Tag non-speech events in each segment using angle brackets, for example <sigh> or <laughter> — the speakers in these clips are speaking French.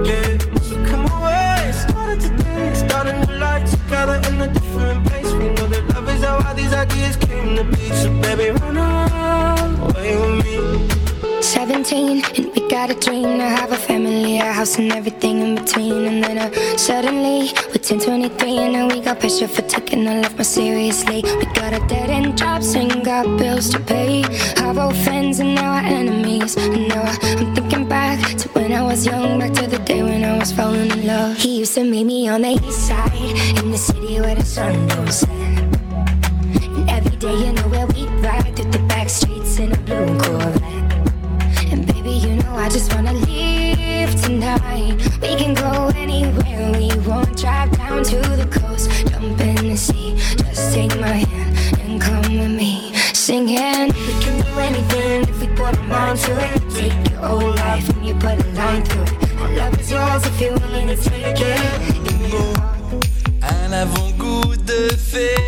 again. So come away, started today, starting to life together in a different place. We know that love is how all these ideas came to be. So baby, run away with me. 17 and we got a dream to have a family, a house and everything in between. And then uh, suddenly we're 10, 23 and now we got pressure for taking our life more seriously. We got a dead end jobs and got bills to pay. Our old friends and now our enemies. And now I'm thinking back to when I was young, back to the day when I was falling in love. He used to meet me on the east side in the city where the sun don't set. And every day, you know where we ride through the back streets in a blue Corvette. And baby, you know I just wanna We can go anywhere we want. Drive down to the coast, jump in the sea. Just take my hand and come with me. Singing, we can do anything if we put our mind to it. Take your whole life and you put a line through it. My love is yours if you're willing to take it. Give me your heart. Un avant-goût de féerie.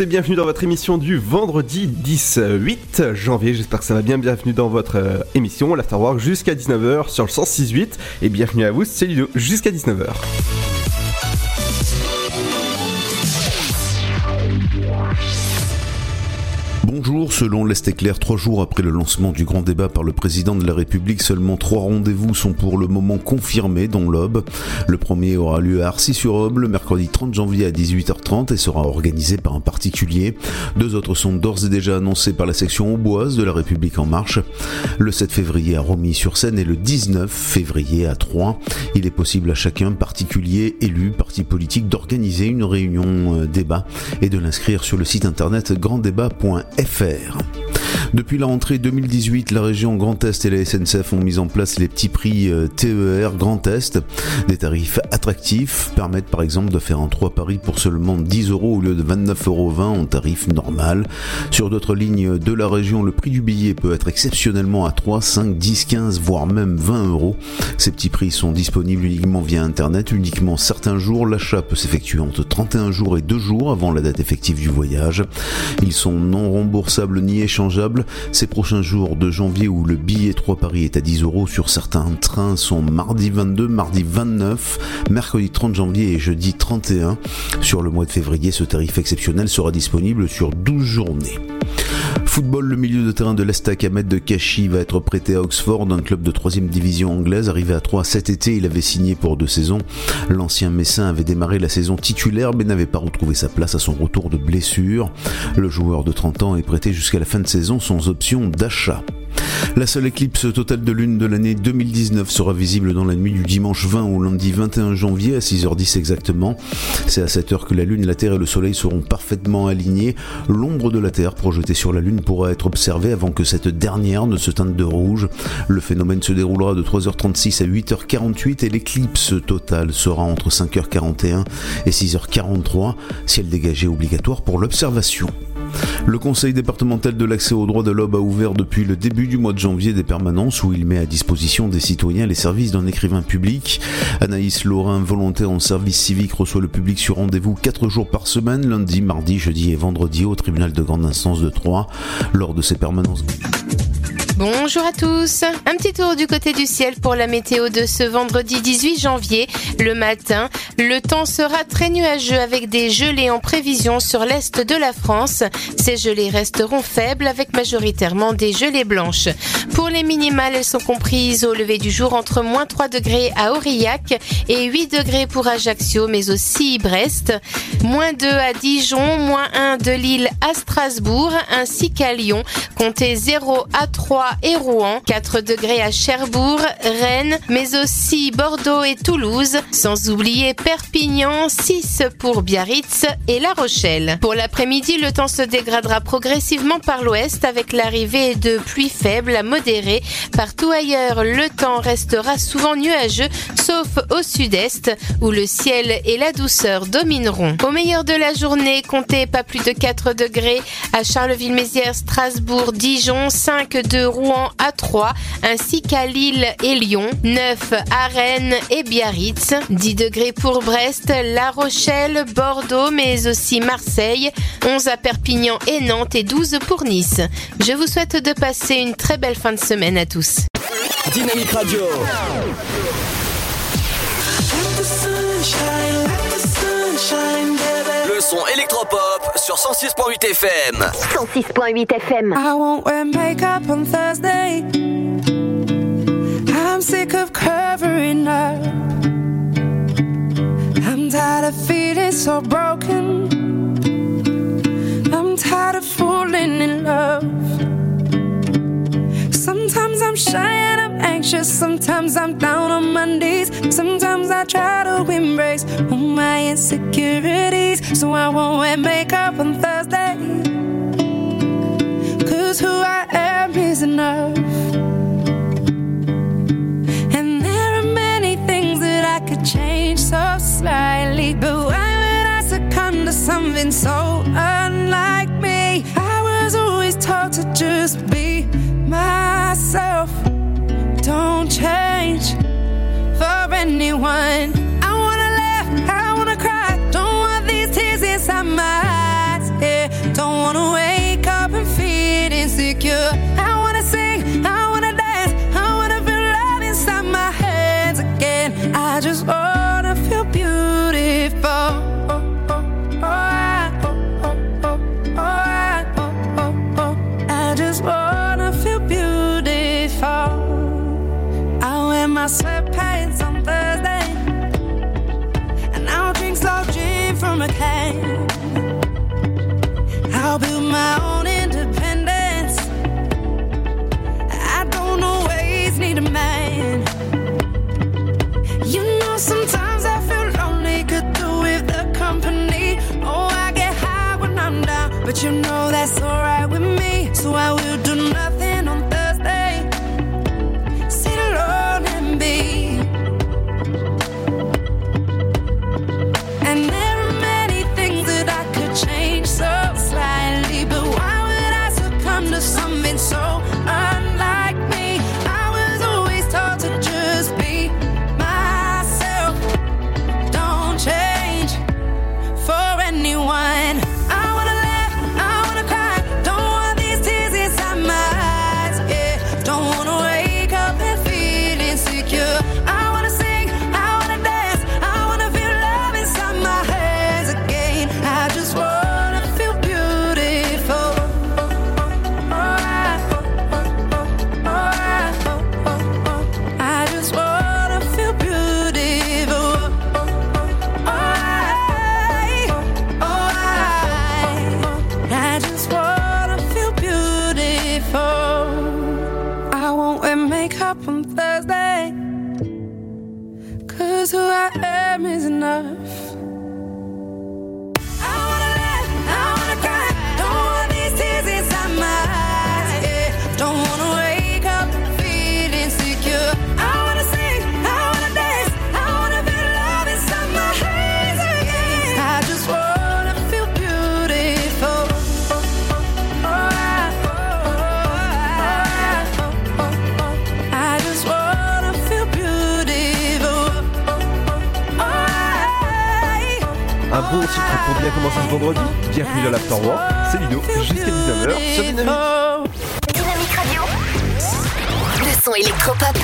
Et bienvenue dans votre émission du vendredi 18 janvier. J'espère que ça va bien. Bienvenue dans votre euh, émission l'Afterwork jusqu'à 19h sur le 106.8 et bienvenue à vous, c'est Ludo jusqu'à 19h. Selon l'Est éclair, trois jours après le lancement du grand débat par le président de la République, seulement trois rendez-vous sont pour le moment confirmés, dont l'Aube. Le premier aura lieu à Arcis-sur-Aube le mercredi 30 janvier à 18h30 et sera organisé par un particulier. Deux autres sont d'ores et déjà annoncés par la section auboise de la République en marche. Le 7 février à Romilly-sur-Seine et le 19 février à Troyes. Il est possible à chacun, particulier, élu, parti politique, d'organiser une réunion euh, débat et de l'inscrire sur le site internet granddébat.fr. Saint-Nazaire. Depuis la rentrée 2018, la région Grand Est et la SNCF ont mis en place les petits prix euh, TER Grand Est. Des tarifs attractifs permettent par exemple de faire un 3 paris pour seulement 10 euros au lieu de 29,20 euros en tarif normal. Sur d'autres lignes de la région, le prix du billet peut être exceptionnellement à 3, 5, 10, 15, voire même 20 euros. Ces petits prix sont disponibles uniquement via Internet, uniquement certains jours. L'achat peut s'effectuer entre 31 jours et 2 jours avant la date effective du voyage. Ils sont non remboursables ni échangeables. Ces prochains jours de janvier où le billet 3 Paris est à 10 euros sur certains trains sont mardi 22, mardi 29, mercredi 30 janvier et jeudi 31. Sur le mois de février, ce tarif exceptionnel sera disponible sur 12 journées. Football, le milieu de terrain de l'Estac Ahmed de Kashi va être prêté à Oxford, un club de 3 division anglaise. Arrivé à 3 cet été, il avait signé pour deux saisons. L'ancien Messin avait démarré la saison titulaire mais n'avait pas retrouvé sa place à son retour de blessure. Le joueur de 30 ans est prêté jusqu'à la fin de saison sans option d'achat. La seule éclipse totale de lune de l'année 2019 sera visible dans la nuit du dimanche 20 au lundi 21 janvier à 6h10 exactement. C'est à cette heure que la lune, la Terre et le Soleil seront parfaitement alignés. L'ombre de la Terre projetée sur la lune pourra être observée avant que cette dernière ne se teinte de rouge. Le phénomène se déroulera de 3h36 à 8h48 et l'éclipse totale sera entre 5h41 et 6h43, ciel dégagé obligatoire pour l'observation. Le conseil départemental de l'accès aux droits de l'homme a ouvert depuis le début du mois de janvier des permanences où il met à disposition des citoyens les services d'un écrivain public. Anaïs Laurin, volontaire en service civique, reçoit le public sur rendez-vous 4 jours par semaine, lundi, mardi, jeudi et vendredi au tribunal de grande instance de Troyes. Lors de ces permanences. Bonjour à tous. Un petit tour du côté du ciel pour la météo de ce vendredi 18 janvier. Le matin, le temps sera très nuageux avec des gelées en prévision sur l'est de la France. Ces gelées resteront faibles avec majoritairement des gelées blanches. Pour les minimales, elles sont comprises au lever du jour entre moins 3 degrés à Aurillac et 8 degrés pour Ajaccio, mais aussi Brest. Moins 2 à Dijon, moins 1 de Lille à Strasbourg, ainsi qu'à Lyon. Comptez 0 à 3 et Rouen, 4 degrés à Cherbourg, Rennes, mais aussi Bordeaux et Toulouse, sans oublier Perpignan, 6 pour Biarritz et La Rochelle. Pour l'après-midi, le temps se dégradera progressivement par l'ouest avec l'arrivée de pluies faibles à modérées. Partout ailleurs, le temps restera souvent nuageux, sauf au sud-est, où le ciel et la douceur domineront. Au meilleur de la journée, comptez pas plus de 4 degrés à Charleville-Mézières, Strasbourg, Dijon, 5 de Rouen à 3, ainsi qu'à Lille et Lyon, 9 à Rennes et Biarritz, 10 degrés pour Brest, La Rochelle, Bordeaux, mais aussi Marseille, 11 à Perpignan et Nantes et 12 pour Nice. Je vous souhaite de passer une très belle fin de semaine à tous. Dynamique Radio. Le son électropop sur 106.8 FM. 106.8 FM. I won't wear makeup on Thursday. I'm sick of covering up. I'm tired of feeling so broken. Love. Sometimes I'm shy and I'm anxious. Sometimes I'm down on my knees. Sometimes I try to embrace all my insecurities. So I won't wear makeup on Thursday. Cause who I am is enough. And there are many things that I could change so slightly. But why would I succumb to something so? I taught to just be myself. Don't change for anyone. I Bienvenue dans l'Afterwork. C'est Ludo jusqu'à 19h sur Dynamique. Dynamique Radio. Le son électropop.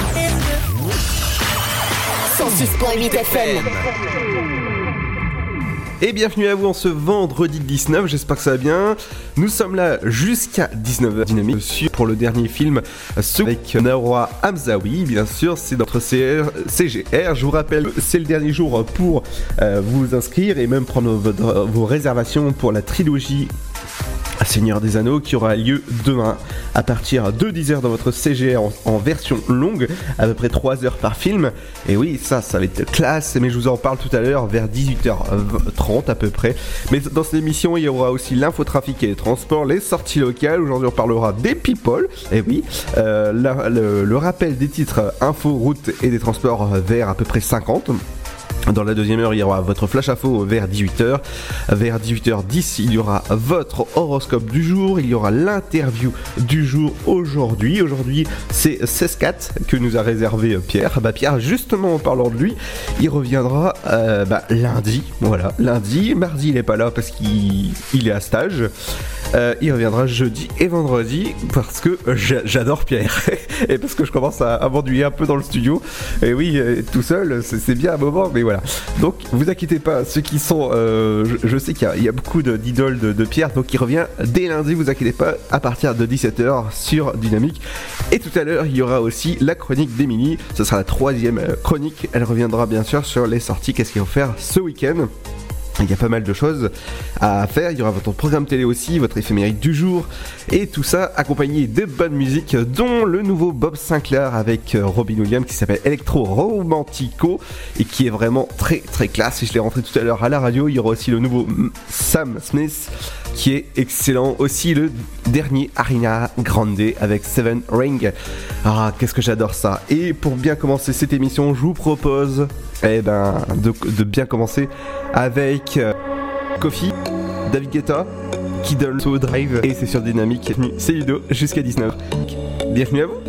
106.8 FM. Et bienvenue à vous en ce vendredi 19, j'espère que ça va bien. Nous sommes là jusqu'à 19h dynamique pour le dernier film ce avec Nawa Hamzaoui, bien sûr, c'est notre CGR. Je vous rappelle, c'est le dernier jour pour euh, vous inscrire et même prendre vos réservations pour la trilogie Seigneur des Anneaux qui aura lieu demain à partir de 10h dans votre CGR en, version longue, à peu près 3 heures par film. Et oui, ça, ça va être classe, mais je vous en parle tout à l'heure vers 18h30 à peu près. Mais dans cette émission, il y aura aussi l'infotrafic et les transports, les sorties locales. Aujourd'hui, on parlera des people. Et oui, euh, le, le rappel des titres info, route et des transports vers à peu près 50. Dans la deuxième heure, il y aura votre flash info vers 18h. Vers 18h10, il y aura votre horoscope du jour. Il y aura l'interview du jour aujourd'hui. Aujourd'hui, c'est 16-4 que nous a réservé Pierre. Bah, Pierre, justement, en parlant de lui, il reviendra euh, bah, lundi. Voilà, lundi. Mardi, il n'est pas là parce qu'il il est à stage. Euh, il reviendra jeudi et vendredi parce que j'a- j'adore Pierre <laughs> et parce que je commence à, m'ennuyer un peu dans le studio. Et oui, euh, tout seul, c'est bien un moment, mais voilà. Donc, vous inquiétez pas, ceux qui sont, euh, je, sais qu'il y a- beaucoup d'idoles de, de Pierre, donc il revient dès lundi. Vous inquiétez pas, à partir de 17h sur Dynamique. Et tout à l'heure, il y aura aussi la chronique d'Emilie. Ce sera la troisième euh, chronique. Elle reviendra bien sûr sur les sorties. Qu'est-ce qu'ils vont faire ce week-end? Il y a pas mal de choses à faire. Il y aura votre programme télé aussi, votre éphéméride du jour, et tout ça accompagné de bonne musique, dont le nouveau Bob Sinclair avec euh, Robin Williams qui s'appelle Electro Romantico et qui est vraiment très très classe. Et je l'ai rentré tout à l'heure à la radio. Il y aura aussi le nouveau mm, Sam Smith qui est excellent. Aussi le dernier Arena Grande avec Seven Ring. Ah, qu'est-ce que j'adore ça. Et pour bien commencer cette émission, je vous propose eh ben, de, bien commencer avec euh, Kofi, David Guetta, qui donne Drive et c'est sur Dynamique. C'est Ludo jusqu'à 19. Bienvenue à vous.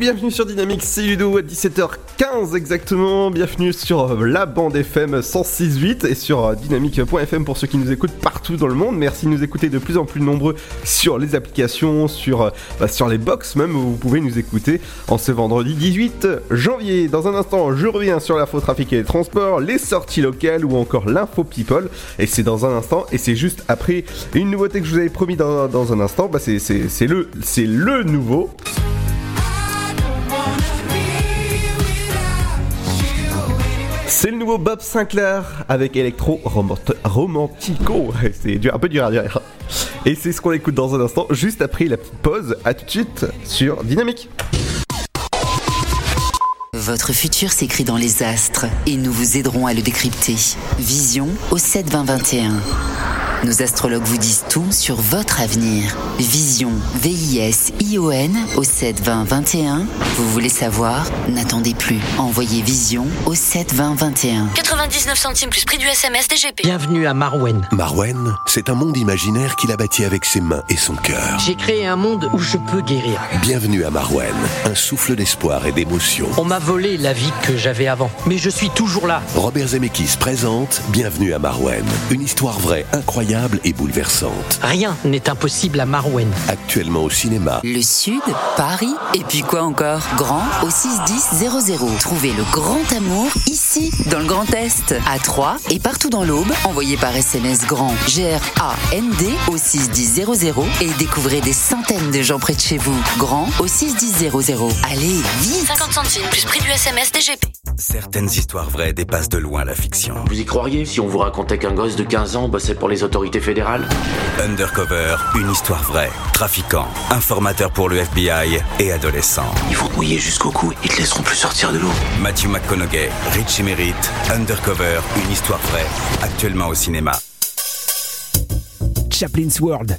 Bienvenue sur Dynamique, c'est Ludo à 17h15 exactement. Bienvenue sur euh, la bande FM 106.8 et sur euh, dynamique.fm pour ceux qui nous écoutent partout dans le monde. Merci de nous écouter de plus en plus nombreux sur les applications, sur, euh, bah, les box même vous pouvez nous écouter en ce vendredi 18 janvier. Dans un instant, je reviens sur l'info trafic et les transports, les sorties locales ou encore l'info people. Et c'est dans un instant et c'est juste après une nouveauté que je vous avais promis dans, un instant. Bah, c'est, le, c'est le nouveau. C'est le nouveau Bob Sinclair avec Electro Romant- Romantico. <laughs> C'est un peu dur à dire. Et c'est ce qu'on écoute dans un instant, juste après la petite pause. À tout de suite sur Dynamique. Votre futur s'écrit dans les astres et nous vous aiderons à le décrypter. Vision au 7 20 21. Nos astrologues vous disent tout sur votre avenir. Vision, V-I-S-I-O-N au 7 20 21. Vous voulez savoir? N'attendez plus. Envoyez Vision au 7 20 21. 99 centimes plus prix du SMS DGP. Bienvenue à Marwen. Marwen, c'est un monde imaginaire qu'il a bâti avec ses mains et son cœur. J'ai créé un monde où je peux guérir. Bienvenue à Marwen, un souffle d'espoir et d'émotion. On m'a volé la vie que j'avais avant, mais je suis toujours là. Robert Zemeckis présente Bienvenue à Marwen, une histoire vraie, incroyable et bouleversante. Rien n'est impossible à Marwen. Actuellement au cinéma. Le Sud, Paris, et puis quoi encore? Grand au 61000. Trouvez le grand amour ici, dans le Grand Est, à Troyes et partout dans l'Aube. Envoyez par SMS grand G-R-A-N-D au 61000 et découvrez des centaines de gens près de chez vous. Grand au 61000. Allez, vite 50 centimes plus prix du SMS DGP. Certaines histoires vraies dépassent de loin la fiction. Vous y croiriez? Si on vous racontait qu'un gosse de 15 ans bossait pour les autorités fédérales Undercover, une histoire vraie. Trafiquant, informateur pour le FBI et adolescent. Ils vont te mouiller jusqu'au cou, ils te laisseront plus sortir de l'eau. Matthew McConaughey, Rich Emerit, Undercover, une histoire vraie. Actuellement au cinéma. Chaplin's World.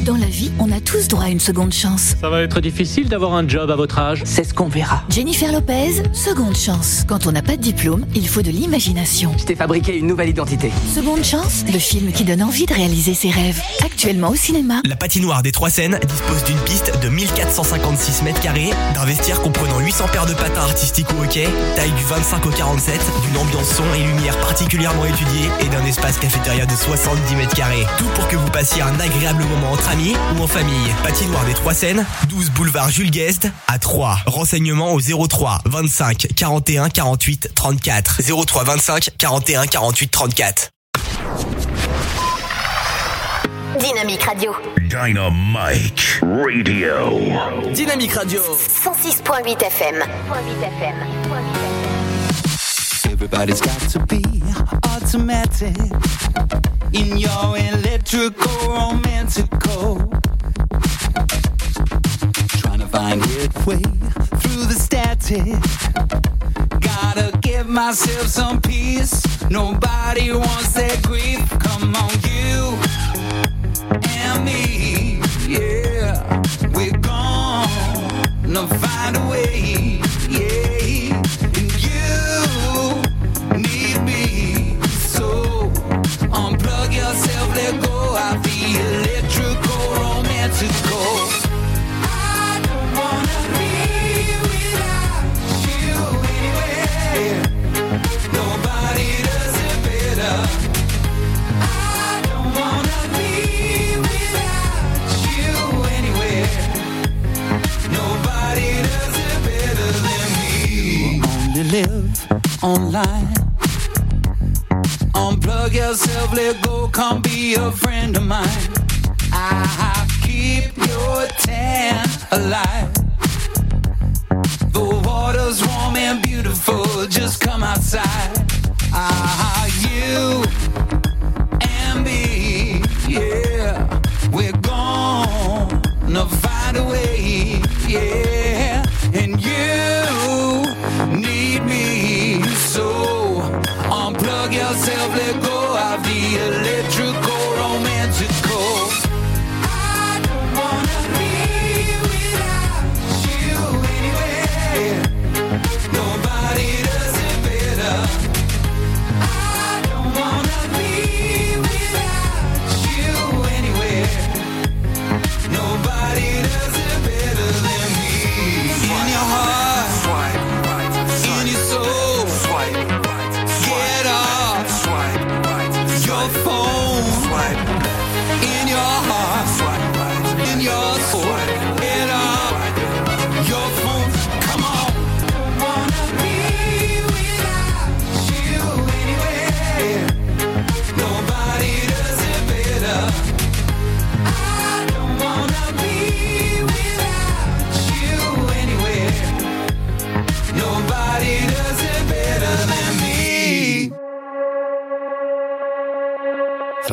Dans la vie, on a tous droit à une seconde chance. Ça va être difficile d'avoir un job à votre âge. C'est ce qu'on verra. Jennifer Lopez, seconde chance. Quand on n'a pas de diplôme, il faut de l'imagination. Je t'ai fabriqué une nouvelle identité. Seconde chance, le film qui donne envie de réaliser ses rêves. Actuellement au cinéma. La patinoire des Trois Seines dispose d'une piste de 1456 mètres carrés, d'un vestiaire comprenant 800 paires de patins artistiques au hockey, taille du 25 au 47, d'une ambiance son et lumière particulièrement étudiée et d'un espace cafétéria de 70 mètres carrés. Tout pour que vous passiez un agréable moment entre amis ou en famille. Patinoire des Trois Seines, 12 boulevard Jules Guest à 3. Renseignements au 03 25 41 48 34. 03 25 41 48 34. Dynamique Radio. Dynamite Radio. Dynamique Radio. 106.8 FM. Everybody's got to be automatic in your electrical romantical. Trying to find its way through the static. Gotta give myself some peace. Nobody wants that grief. Come on, you and me. Yeah, we're gonna find a way. Online. Unplug yourself, let go, come be a friend of mine. I keep your tan alive. The water's warm and beautiful, just come outside. Ah, you and me, yeah, we're gonna find a way, yeah,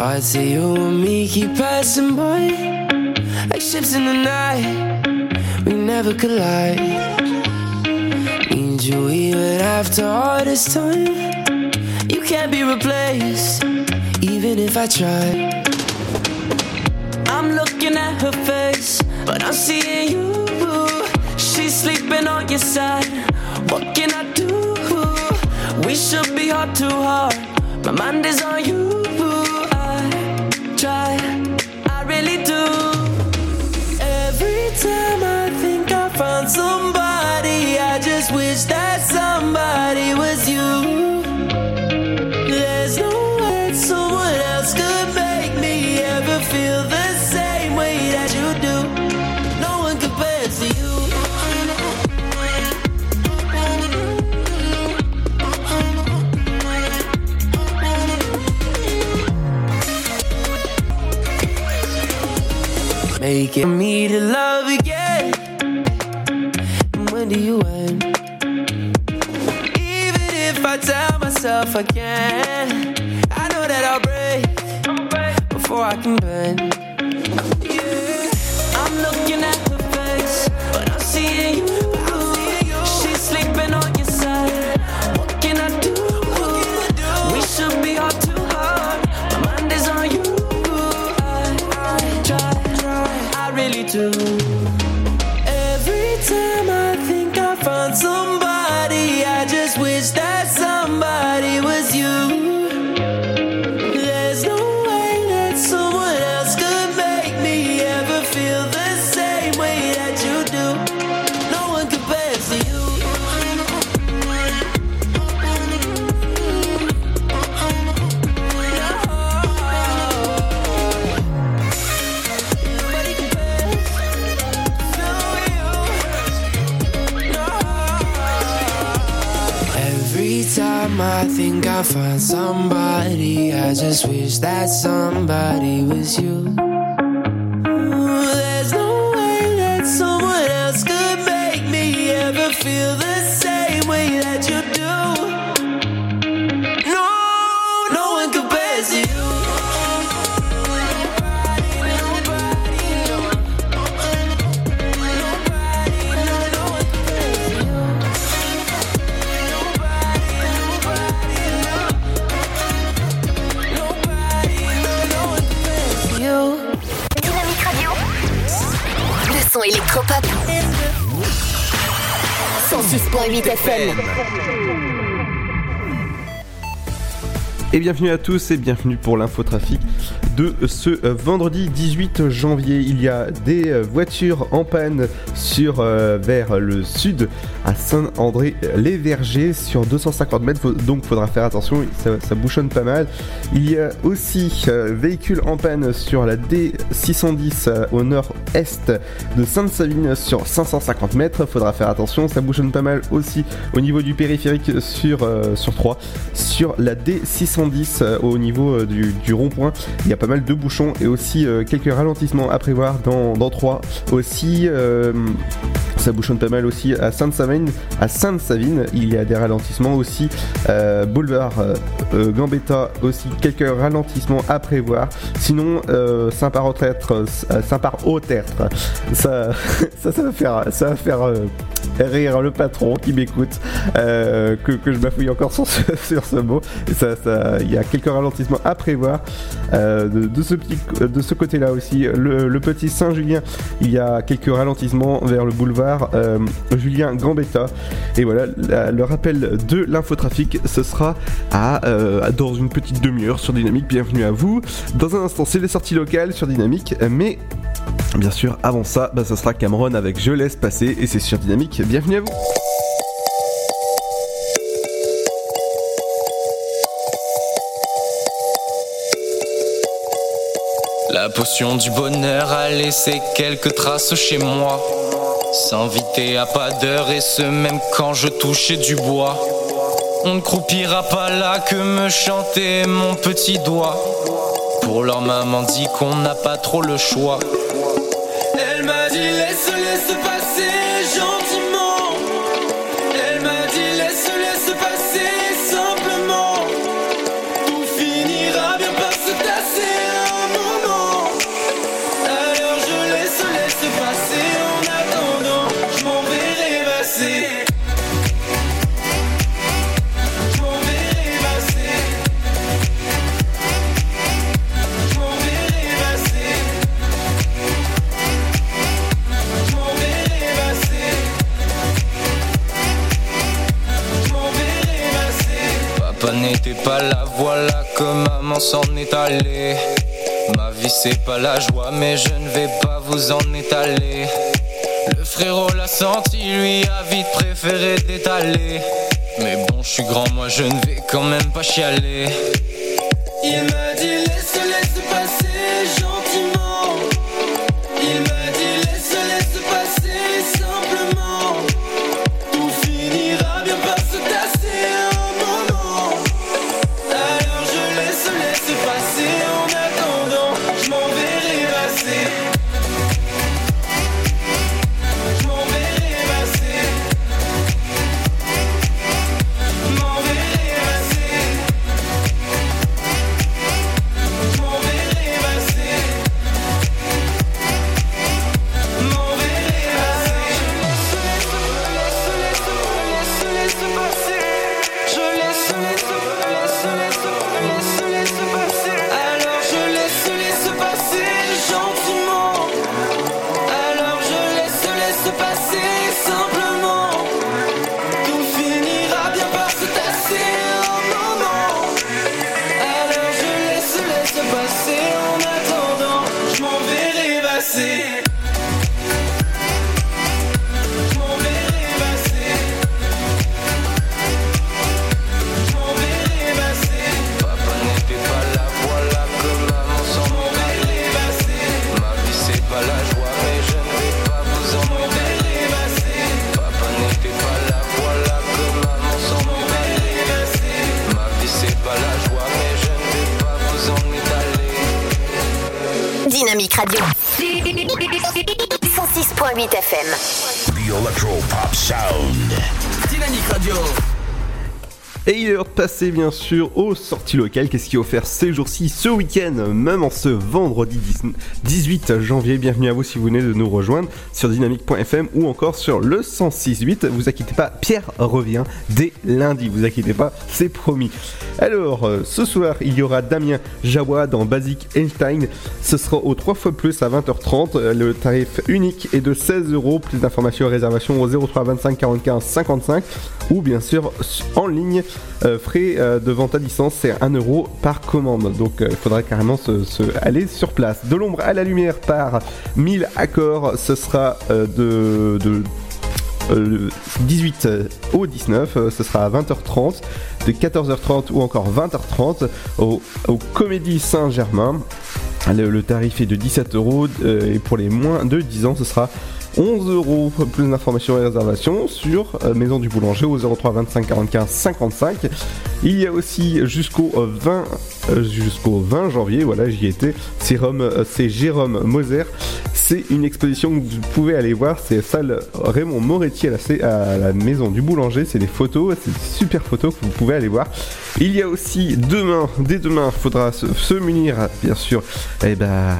Thoughts of you and me keep passing by Like ships in the night. We never collide. Need you even after all this time. You can't be replaced Even if I try I'm looking at her face But I'm seeing you. She's sleeping on your side. What can I do? We should be heart to heart. My mind is on you found somebody. I just wish that somebody was you. There's no way someone else could make me ever feel the same way that you do. No one compares to you. Making me to love again. And when do you end? Even if I tell myself I can, I know that I'll break before I can bend. Yeah, I'm looking at the face, but I'm seeing you. Somebody, I just wish that somebody was you. Bienvenue à tous et bienvenue pour l'infotrafic de ce euh, vendredi 18 janvier. Il y a des euh, voitures en panne sur euh, vers le sud à Saint-André-les-Vergers sur 250 mètres, donc faudra faire attention, ça, bouchonne pas mal. Il y a aussi euh, véhicule en panne sur la D610 euh, au nord-est de Sainte-Savine sur 550 mètres, faudra faire attention, ça bouchonne pas mal aussi au niveau du périphérique sur, euh, sur 3. Sur la D610 euh, au niveau euh, du, rond-point, il y a pas mal de bouchons et aussi euh, quelques ralentissements à prévoir dans, dans 3. Aussi, euh, ça bouchonne pas mal aussi à Sainte-Savine. À Sainte-Savine, il y a des ralentissements aussi. Euh, boulevard euh, euh, Gambetta aussi quelques ralentissements à prévoir. Sinon, euh, Saint-Par-au-Tertre, Saint-Par-au-Tertre, ça, <laughs> ça, ça va faire, ça va faire. rire le patron qui m'écoute, que, je bafouille encore sur ce, <laughs> sur ce mot. Et ça, ça, il y a quelques ralentissements à prévoir de, ce ce côté-là aussi. Le, le petit Saint-Julien, il y a quelques ralentissements vers le boulevard euh, Julien Gambetta. Et voilà, le rappel de l'infotrafic, ce sera à, euh, dans une petite demi-heure sur Dynamique. Bienvenue à vous. Dans un instant, c'est les sorties locales sur Dynamique, mais bien sûr, avant ça, bah, ça sera Cameron avec Je laisse passer et c'est sur Dynamique. Bienvenue à vous. La potion du bonheur a laissé quelques traces chez moi. S'inviter à pas d'heure et ce même quand je touchais du bois. On ne croupira pas là que me chanter mon petit doigt. Pour leur maman dit qu'on n'a pas trop le choix. Elle m'a dit laisse, laisse passer gentiment. Là, voilà que maman s'en est allée. Ma vie c'est pas la joie, mais je ne vais pas vous en étaler. Le frérot l'a senti, lui a vite préféré d'étaler. Mais bon, je suis grand, moi je ne vais quand même pas chialer. Bien sûr aux sorties locales. Qu'est-ce qui est offert ces jours-ci, ce week-end, même en ce vendredi 10 18 janvier? Bienvenue à vous si vous venez de nous rejoindre sur dynamique.fm ou encore sur le 106.8. Vous inquiétez pas, Pierre revient dès lundi. Vous inquiétez pas, c'est promis. Alors, euh, ce soir, il y aura Damien Jawa dans Basic Einstein. Ce sera au 3 fois plus à 20h30. Euh, Le tarif unique est de 16 euros. Plus d'informations et réservations au 03 25 45 55 ou bien sûr en ligne. Euh, frais euh, de vente à distance, c'est 1 euro par commande. Donc euh, il faudra carrément se, aller sur place. De l'ombre à la lumière par 1000 accords, ce sera de, de euh, le 18 au 19, euh, ce sera à 20h30, de 14h30 ou encore 20h30 au, Comédie Saint-Germain. Le, le tarif est de 17 euros et pour les moins de 10 ans, ce sera 11 euros. Plus d'informations et réservations sur euh, Maison du Boulanger au 03 25 45 55. Il y a aussi jusqu'au euh, 20 euh, jusqu'au 20 janvier, voilà, j'y étais. Euh, c'est Jérôme Moser. C'est une exposition que vous pouvez aller voir. C'est salle Raymond Moretti à la, Maison du Boulanger. C'est des photos, c'est des super photos que vous pouvez aller voir. Il y a aussi demain, dès demain, il faudra se, munir, bien sûr. Eh ben,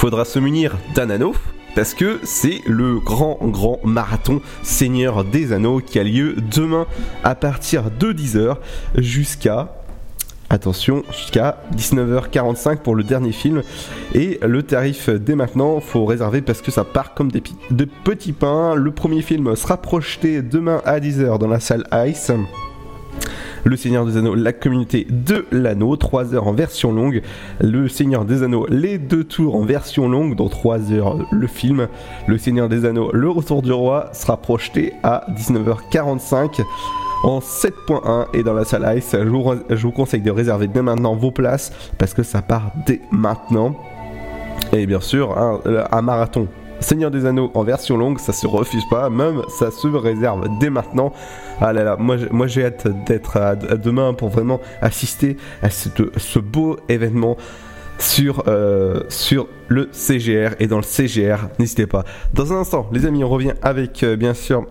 faudra se munir d'un anneau. parce que c'est le grand grand marathon Seigneur des Anneaux qui a lieu demain à partir de 10h jusqu'à Attention, jusqu'à 19h45 pour le dernier film. Et le tarif dès maintenant, faut réserver parce que ça part comme des de petits pains. Le premier film sera projeté demain à 10h dans la salle Ice. Le Seigneur des Anneaux, la communauté de l'anneau, 3 heures en version longue. Le Seigneur des Anneaux, les deux tours en version longue, dans 3 heures le film. Le Seigneur des Anneaux, le retour du roi sera projeté à 19h45 en 7.1 et dans la salle Ice. Je vous, conseille de réserver dès maintenant vos places parce que ça part dès maintenant. Et bien sûr, un, un marathon Seigneur des Anneaux en version longue, ça se refuse pas, même ça se réserve dès maintenant. Ah là là, moi, moi j'ai hâte d'être demain pour vraiment assister à ce beau événement sur, euh, le CGR et dans le CGR, n'hésitez pas. Dans un instant, les amis, on revient avec euh, bien sûr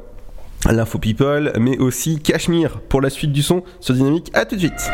l'info people, mais aussi Cachemire pour la suite du son sur Dynamique. À tout de suite.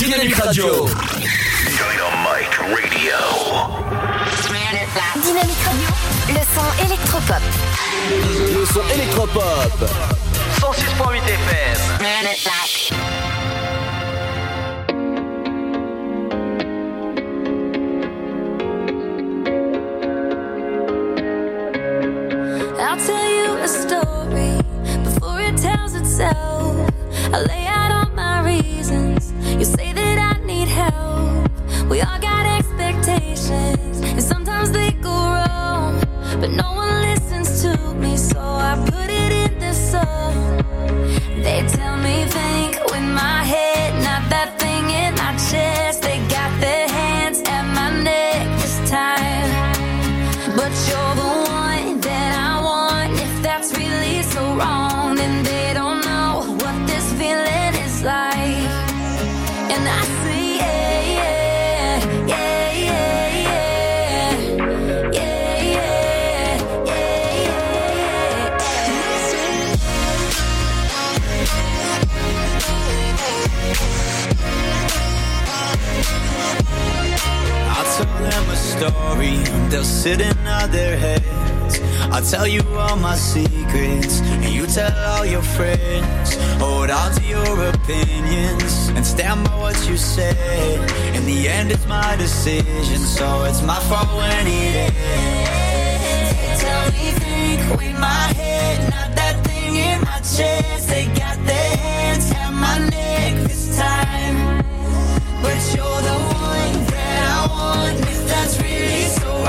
Dynamique Radio. Dynamite Radio. Dynamique Radio, le son électropop. Le son électropop. 106.8 FM. I'll tell them a story, they'll sit and nod their heads. I'll tell you all my secrets, and you tell all your friends. Hold on to your opinions and stand by what you said. In the end, it's my decision, so it's my fault when it ends. They Tell me, think with my head, not that thing in my chest. They got their hands at my neck this time, but you're the one that I want. If that's really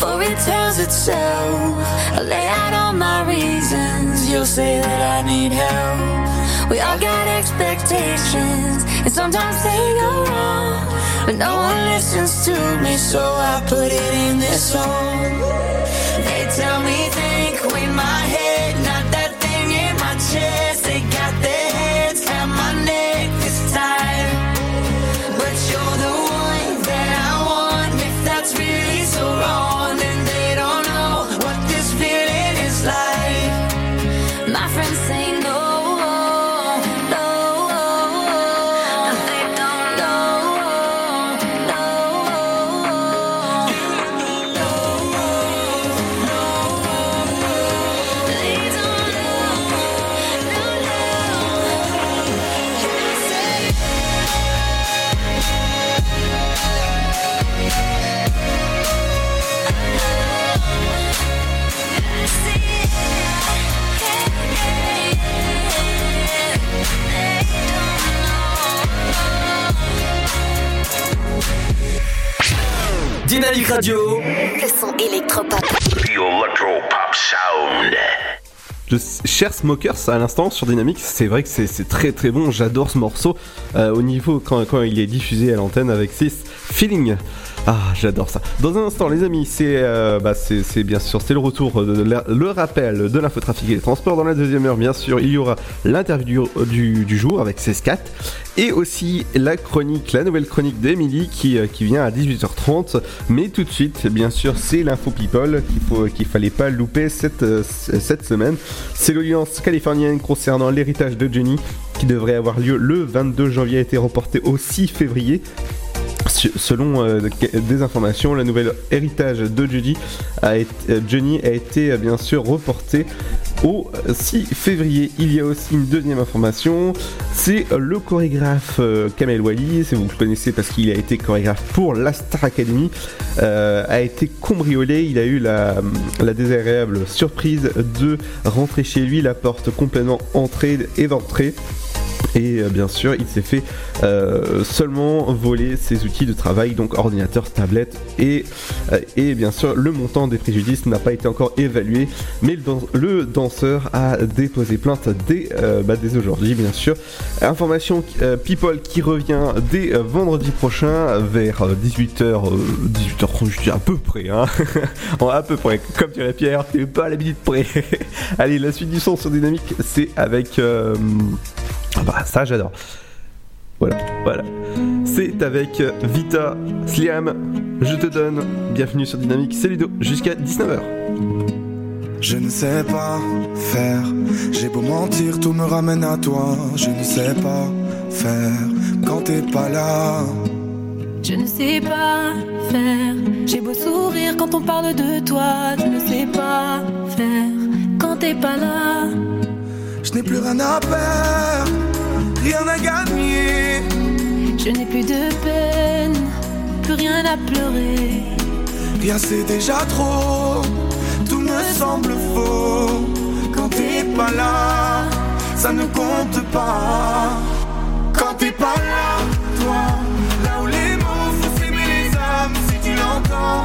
before it tells itself. I lay out all my reasons. You'll say that I need help. We all got expectations, and sometimes they go wrong. But no one listens to me, so I put it in this song. They tell me Dynamique Radio. Le son électropop. The Electro Pop Sound. Je cher Smokers à l'instant sur Dynamique, c'est vrai que c'est c'est très très bon, j'adore ce morceau euh, au niveau quand, quand il est diffusé à l'antenne avec 6 Feeling. Ah, j'adore ça. Dans un instant, les amis, c'est euh, bah, bien sûr c'est le retour le rappel de l'infotrafic et des transports. Dans la deuxième heure, bien sûr, il y aura l'interview du, jour avec CS4 et aussi la chronique, la nouvelle chronique d'Emily qui, euh, qui vient à 18h30. Mais tout de suite, bien sûr, c'est l'info people qu'il qu'il fallait pas louper cette, euh, cette semaine. C'est l'audience californienne concernant l'héritage de Jenny qui devrait avoir lieu le 22 janvier a été reporté au 6 février. Se- Selon euh, des informations, la nouvelle héritage de Judy euh, Johnny a été euh, bien sûr reporté au 6 février. Il y a aussi une deuxième information, c'est le chorégraphe Kamel Wally, si vous le connaissez parce qu'il a été chorégraphe pour la Star Academy, a été cambriolé. Il a eu la, la désagréable surprise de rentrer chez lui, la porte complètement entrée et ventrée. Et euh, bien sûr, il s'est fait euh, seulement voler ses outils de travail, donc ordinateur, tablette, et, euh, et bien sûr, le montant des préjudices n'a pas été encore évalué, mais le, dan- le danseur a déposé plainte dès, bah, dès aujourd'hui, bien sûr. Information People qui revient dès vendredi prochain vers 18h, 18h30, je dis à peu près, hein. <laughs> À peu près, comme dirait Pierre, t'es pas à la près. <laughs> Allez, la suite du son sur Dynamique, c'est avec. Ah bah ça j'adore. Voilà, voilà. C'est avec euh, Vita, Sliam, je te donne. Bienvenue sur Dynamique, c'est Ludo, jusqu'à 19h. Je ne sais pas faire, j'ai beau mentir, tout me ramène à toi. Je ne sais pas faire quand t'es pas là. Je ne sais pas faire. J'ai beau sourire quand on parle de toi. Je ne sais pas faire quand t'es pas là. Je n'ai plus rien à perdre, rien à gagner. Je n'ai plus de peine, plus rien à pleurer. Rien c'est déjà trop, tout me semble faux. Quand t'es pas là, ça ne compte pas. Quand t'es pas là, toi, là où les mots font s'aimer les âmes, si tu l'entends,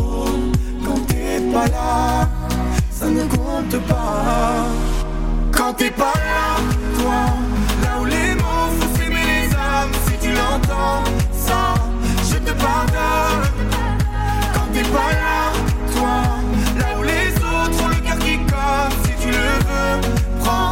Pas là, ça ne compte pas. Quand t'es pas là, toi, là où les mots font s'aimer les âmes, si tu l'entends, ça, je te pardonne. Quand t'es pas là, toi, là où les autres ont le cœur qui colle, si tu le veux, prends,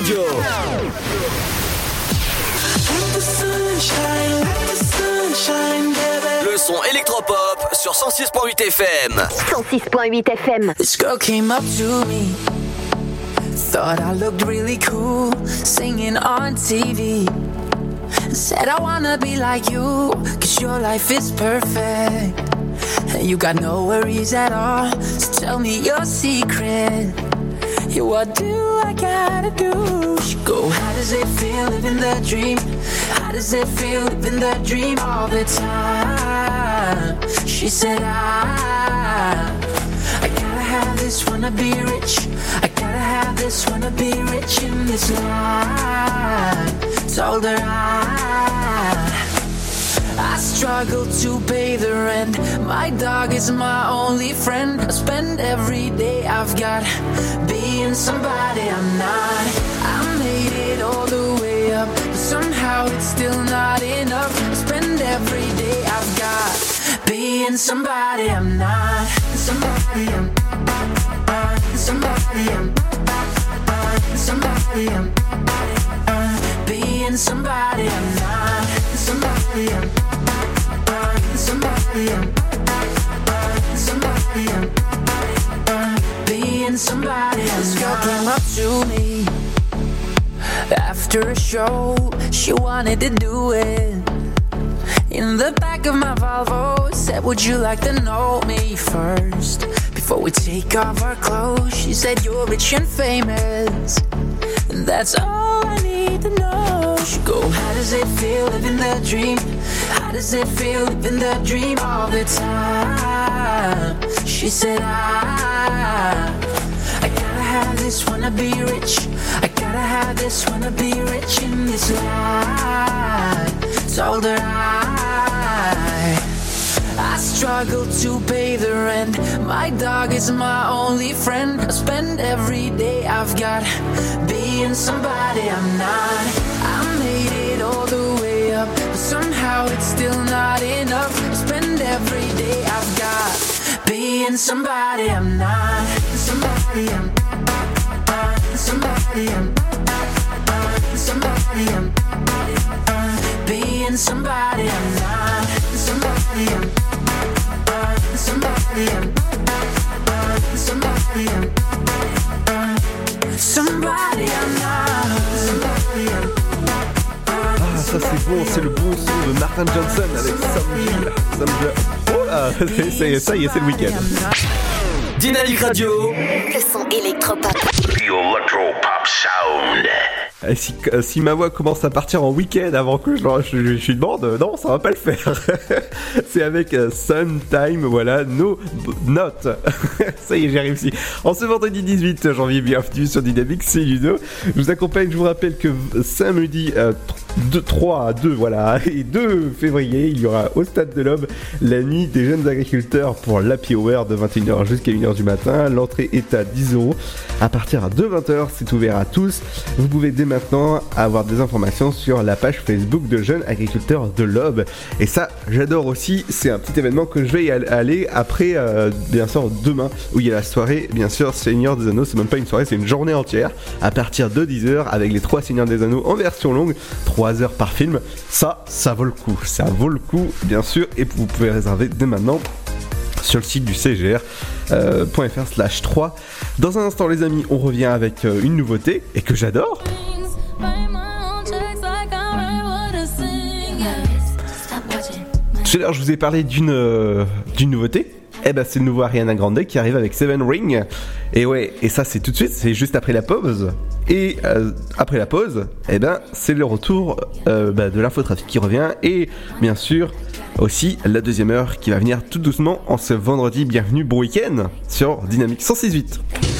Radio. Le son électropop sur 106.8 FM. 106.8 FM. This girl came up to me. Thought I looked really cool singing on TV. Said I wanna be like you, cause your life is perfect. And you got no worries at all. So tell me your secret. Yeah, what do I gotta do? She go, how does it feel living the dream? How does it feel living the dream all the time? She said, I, I gotta have this, wanna be rich. I gotta have this, wanna be rich in this life. Told her I. Struggle to pay the rent. My dog is my only friend. I spend every day I've got being somebody I'm not. I made it all the way up, but somehow it's still not enough. I spend every day I've got being somebody I'm not. Somebody I'm. Somebody I'm. Somebody I'm. Being somebody I'm not. Somebody I'm. Somebody somebody This girl came up to me after a show. She wanted to do it. In the back of my Volvo, said, Would you like to know me first? Before we take off our clothes, she said, You're rich and famous. And that's all I need to know. She go, How does it feel living the dream? How does it feel living the dream all the time? She said, I, I gotta have this, wanna be rich. I gotta have this, wanna be rich in this life. Told her I, struggle to pay the rent. My dog is my only friend. I spend every day I've got being somebody I'm not. I made it all the way up, but somehow it's still not enough. I spend every day I've got being somebody I'm not. Somebody I'm. Somebody I'm. Somebody I'm. Being somebody I'm not. somebody I'm not. Ah, ça c'est bon, c'est le bon son de Martin Johnson avec Samjil. Samjil. Oh ah, <laughs> là, ça y est, ça y est, c'est le week-end. Dynamique Radio. Le son électropop. The electropop sound. Si, euh, si ma voix commence à partir en week-end avant que je, je, je, suis de bande, euh, non, ça va pas le faire. <laughs> c'est avec euh, Sun Time, voilà, no b- note. <laughs> ça y est, j'ai réussi. En ce vendredi 18 janvier, bienvenue sur Dynamique, c'est Ludo. Je vous accompagne, je vous rappelle que samedi euh, 2, 3 à 2, voilà, <laughs> et 2 février, il y aura au Stade de l'Aube la nuit des jeunes agriculteurs pour l'Happy Hour de 21h jusqu'à 1h du matin. L'entrée est à 10 euros. À partir de 20h, c'est ouvert à tous. Vous pouvez dès maintenant avoir des informations sur la page Facebook de Jeunes Agriculteurs de l'Aube. Et ça, j'adore aussi. C'est un petit événement que je vais y al- aller après, euh, bien sûr, demain, où il y a la soirée, bien sûr, Seigneur des Anneaux. C'est même pas une soirée, c'est une journée entière. À partir de 10h, avec les trois Seigneurs des Anneaux en version longue, 3 heures par film. Ça, ça vaut le coup. Ça vaut le coup, bien sûr. Et vous pouvez réserver dès maintenant sur le site du CGR. euh, .fr slash 3 Dans un instant les amis on revient avec euh, une nouveauté et que j'adore Tout l'heure je vous ai parlé d'une euh, d'une nouveauté. Eh ben c'est le nouveau Ariana Grande qui arrive avec Seven Ring. Et ouais et ça c'est tout de suite c'est juste après la pause. Et euh, après la pause eh ben c'est le retour euh, bah, de l'infotrafic qui revient. Et bien sûr aussi la deuxième heure qui va venir tout doucement en ce vendredi. Bienvenue bon week-end sur Dynamique 106.8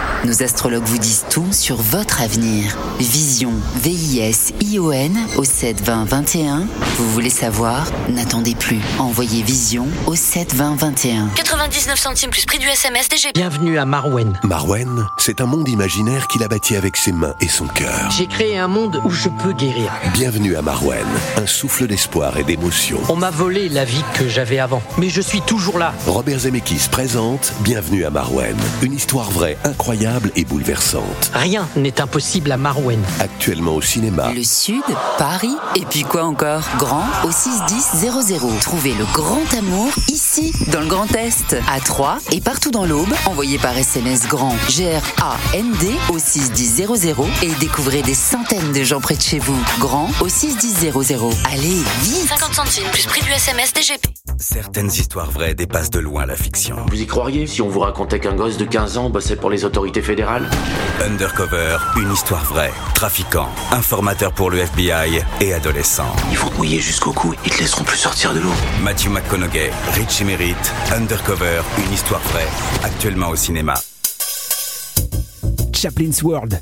Nos astrologues vous disent tout sur votre avenir. Vision, V-I-S-I-O-N au 72021. Vous voulez savoir? N'attendez plus. Envoyez Vision au 72021. 99 centimes plus prix du SMS DGP. Bienvenue à Marwen. Marwen, c'est un monde imaginaire qu'il a bâti avec ses mains et son cœur. J'ai créé un monde où je peux guérir. Bienvenue à Marwen, un souffle d'espoir et d'émotion. On m'a volé la vie que j'avais avant, mais je suis toujours là. Robert Zemeckis présente Bienvenue à Marwen, une histoire vraie, incroyable et bouleversante. Rien n'est impossible à Marwen. Actuellement au cinéma. Le Sud, Paris, et puis quoi encore? Grand au 61000. Trouvez le grand amour ici, dans le Grand Est, à Troyes et partout dans l'Aube. Envoyez par SMS grand G-R-A-N-D au 61000 et découvrez des centaines de gens près de chez vous. Grand au 61000. Allez, vite 50 centimes plus prix du SMS DGP. Certaines histoires vraies dépassent de loin la fiction. Vous y croiriez? Si on vous racontait qu'un gosse de 15 ans bossait pour les autorités fédérales Undercover, une histoire vraie. Trafiquant, informateur pour le FBI et adolescent. Ils vont te mouiller jusqu'au cou, ils te laisseront plus sortir de l'eau. Matthew McConaughey, Rich Emerit, Undercover, une histoire vraie. Actuellement au cinéma. Chaplin's World.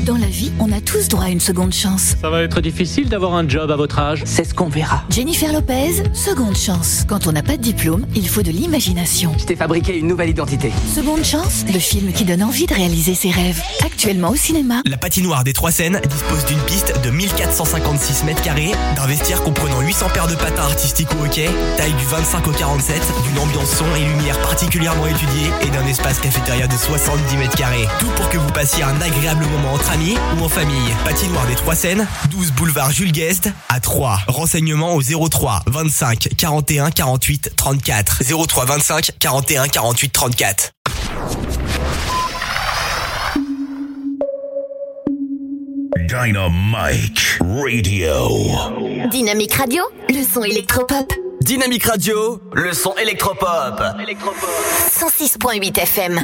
Dans la vie, on a tous droit à une seconde chance. Ça va être difficile d'avoir un job à votre âge. C'est ce qu'on verra. Jennifer Lopez, seconde chance. Quand on n'a pas de diplôme, il faut de l'imagination. Je t'ai fabriqué une nouvelle identité. Seconde chance, le film qui donne envie de réaliser ses rêves. Actuellement au cinéma. La patinoire des Trois Seines dispose d'une piste de 1456 mètres carrés, d'un vestiaire comprenant 800 paires de patins artistiques au hockey, taille du 25 au 47, d'une ambiance son et lumière particulièrement étudiée et d'un espace cafétéria de 70 mètres carrés. Tout pour que vous passiez un agréable moment entre amis ou en famille. Patinoire des Trois Seines, 12 boulevard Jules Guest à 3. Renseignements au 03 25 41 48 34. 03 25 41 48 34. Dynamite Radio. Dynamique Radio, le son électropop. Dynamique Radio, le son électropop. 106.8 FM.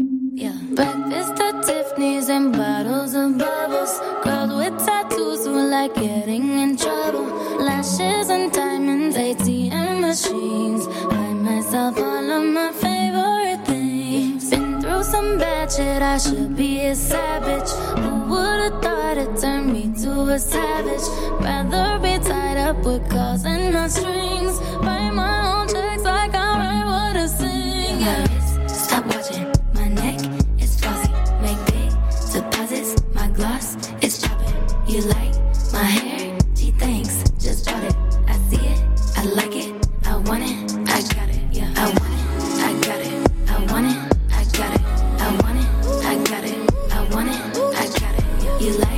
Breakfast at Tiffany's and bottles of bubbles. Girls with tattoos who like getting in trouble. Lashes and diamonds, ATM machines. Buy myself all of my some bad shit, I should be a savage. Who would've thought it turned me to a savage? Rather be tied up with calls and not strings. Write my own checks like I write what I sing. Yeah. Stop watching my neck, it's flossy. Make big deposits, my gloss is You like my hair? She thinks, just bought it. I see it, I like it, You like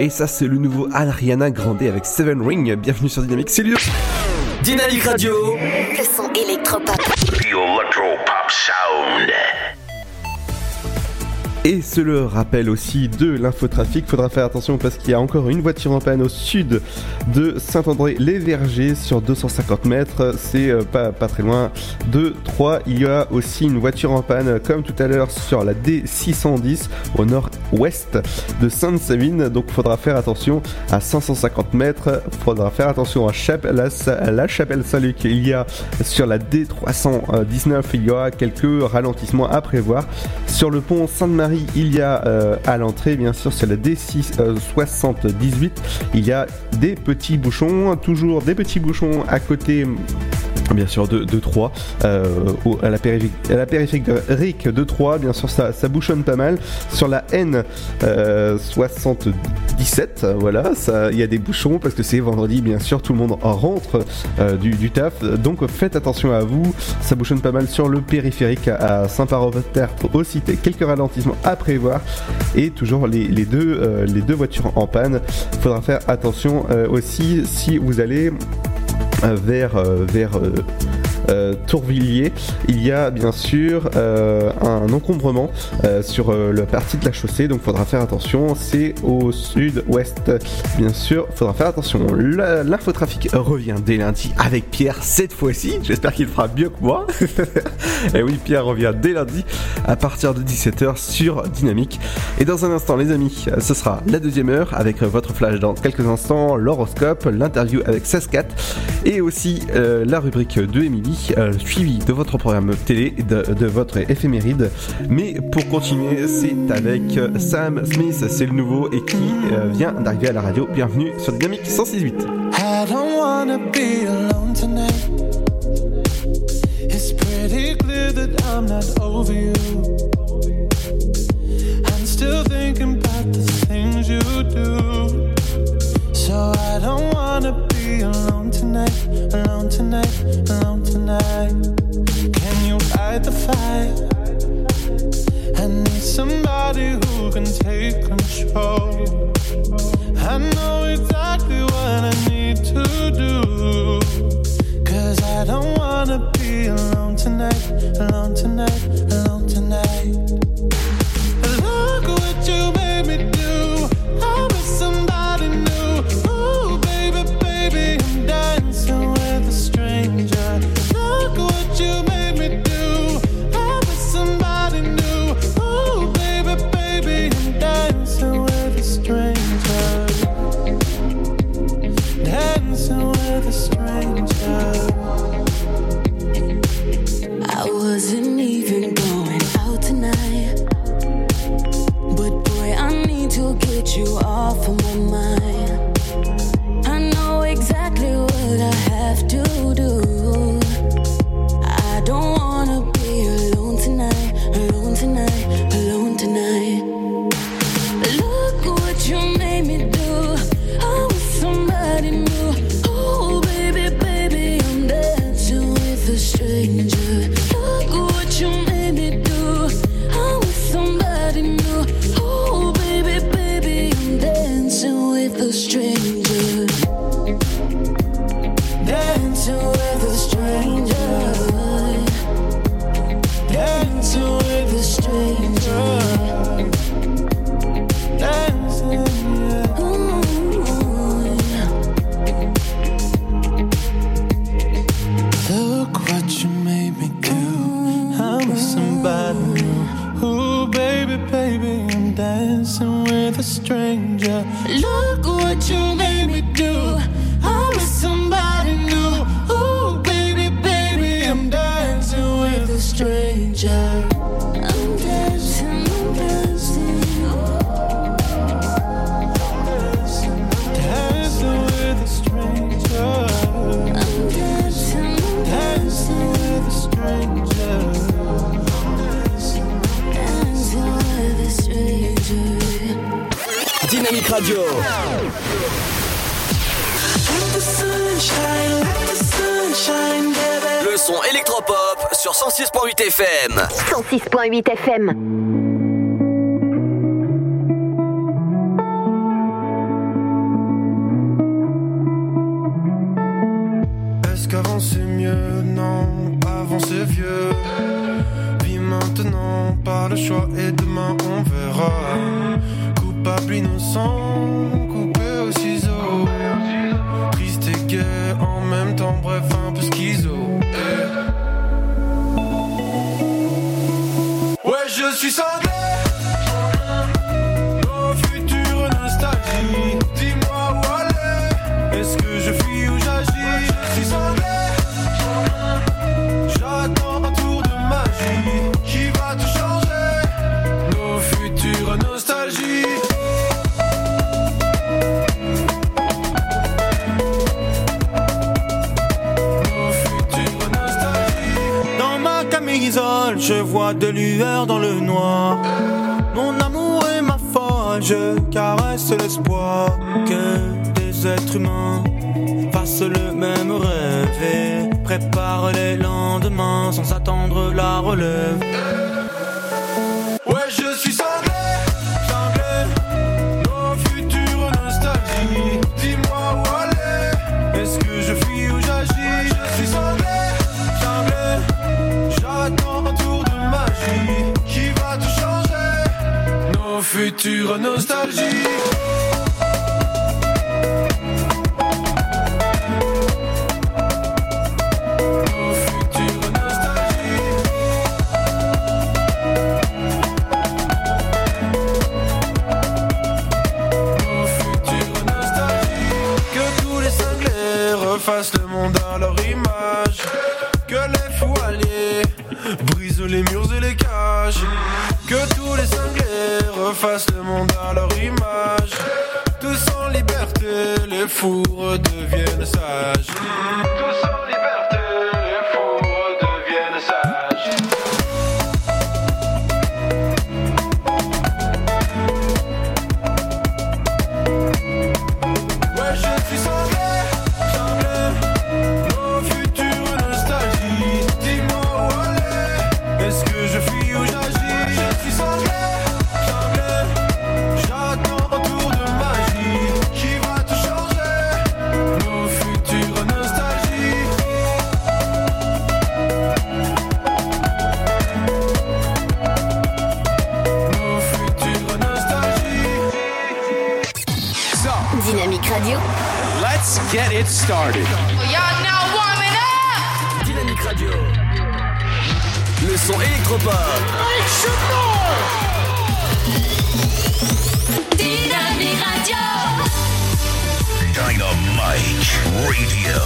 Et ça, c'est le nouveau Ariana Grande avec Seven Ring. Bienvenue sur Dynamique, c'est Ludo. Dynamique Radio. Le son électropop. The Electro Pop Sound. Et c'est le rappel aussi de l'infotrafic. Faudra faire attention parce qu'il y a encore une voiture en panne au sud de Saint-André-les-Vergers sur 250 mètres. C'est euh, pas, pas très loin de 3. Il y a aussi une voiture en panne comme tout à l'heure sur la D610 au nord-ouest de Sainte-Savine. Donc faudra faire attention à 550 mètres. Faudra faire attention à, la, la chapelle Saint-Luc. Il y a sur la D319, il y aura quelques ralentissements à prévoir. Sur le pont Sainte-Marie, il y a euh, à l'entrée, bien sûr, sur la D678, il y a des petits bouchons, toujours des petits bouchons à côté. Bien sûr, de, de 3, euh, à, la périphérique, à la périphérique de 3, bien sûr, ça, ça bouchonne pas mal. Sur la N euh, 77, euh, voilà, ça- il y a des bouchons parce que c'est vendredi, bien sûr, tout le monde rentre euh, du, taf. Donc faites attention à vous, ça bouchonne pas mal sur le périphérique à, à Saint-Parope-Tertre aussi. Quelques ralentissements à prévoir et toujours les, deux, euh, les deux voitures en panne. Faudra faire attention euh, aussi si vous allez euh, vers, vers Tourvilliers, il y a bien sûr euh, un encombrement euh, sur euh, la partie de la chaussée, donc faudra faire attention. C'est au sud-ouest, bien sûr, faudra faire attention. L'infotrafic revient dès lundi avec Pierre cette fois-ci. J'espère qu'il fera mieux que moi. <laughs> Et oui, Pierre revient dès lundi à partir de 17h sur Dynamique. Et dans un instant, les amis, ce sera la deuxième heure avec votre flash dans quelques instants, l'horoscope, l'interview avec Saskat et aussi euh, la rubrique de Émilie, euh, suivie de votre programme télé, de, votre éphéméride. Mais pour continuer, c'est avec euh, Sam Smith, c'est le nouveau et qui euh, vient d'arriver à la radio. Bienvenue sur Dynamique 106.8. I don't wanna. I'm still thinking about the things you do. So I don't wanna be alone tonight, alone tonight, alone tonight. Can you fight the fire? I need somebody who can take control. I know exactly what I need to do. Cause I don't wanna be alone tonight, alone tonight, alone tonight. FM. 106.8 FM. Y'all now warming up. Dynamique Radio. Le son électropop. Dynamique Radio. Dynamite. Radio.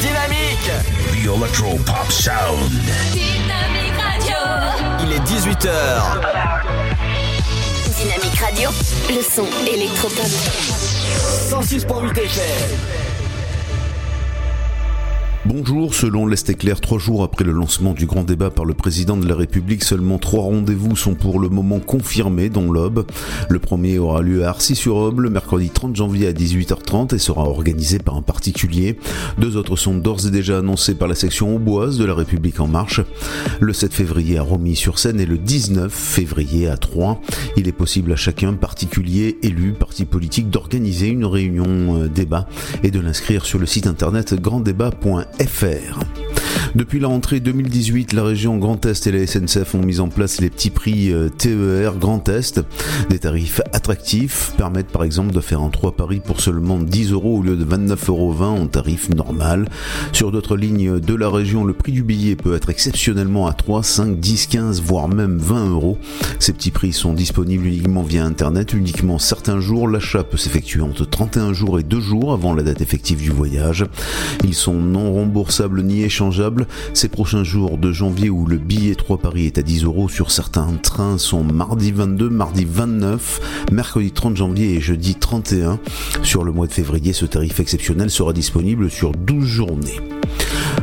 Dynamique The Electro Pop Sound. Dynamique Radio. Il est 18h. Dynamique Radio, le son électropop. 106.8 FM. Bonjour, selon l'Est éclair, trois jours après le lancement du grand débat par le président de la République, seulement trois rendez-vous sont pour le moment confirmés, dont l'Aube. Le premier aura lieu à Arcis-sur-Aube le mercredi 30 janvier à 18h30 et sera organisé par un particulier. Deux autres sont d'ores et déjà annoncés par la section auboise de la République en marche. Le 7 février à Romilly-sur-Seine et le 19 février à Troyes. Il est possible à chacun, particulier, élu, parti politique, d'organiser une réunion euh, débat et de l'inscrire sur le site internet granddébat.fr fr. Depuis la rentrée 2018, la région Grand Est et la SNCF ont mis en place les petits prix euh, TER Grand Est. Des tarifs attractifs permettent par exemple de faire un 3 paris pour seulement 10 euros au lieu de 29,20 euros en tarif normal. Sur d'autres lignes de la région, le prix du billet peut être exceptionnellement à 3, 5, 10, 15, voire même 20 euros. Ces petits prix sont disponibles uniquement via Internet, uniquement certains jours. L'achat peut s'effectuer entre 31 jours et 2 jours avant la date effective du voyage. Ils sont non remboursables ni échangeables. Ces prochains jours de janvier où le billet 3 Paris est à 10 euros sur certains trains sont mardi 22, mardi 29, mercredi 30 janvier et jeudi 31. Sur le mois de février, ce tarif exceptionnel sera disponible sur 12 journées.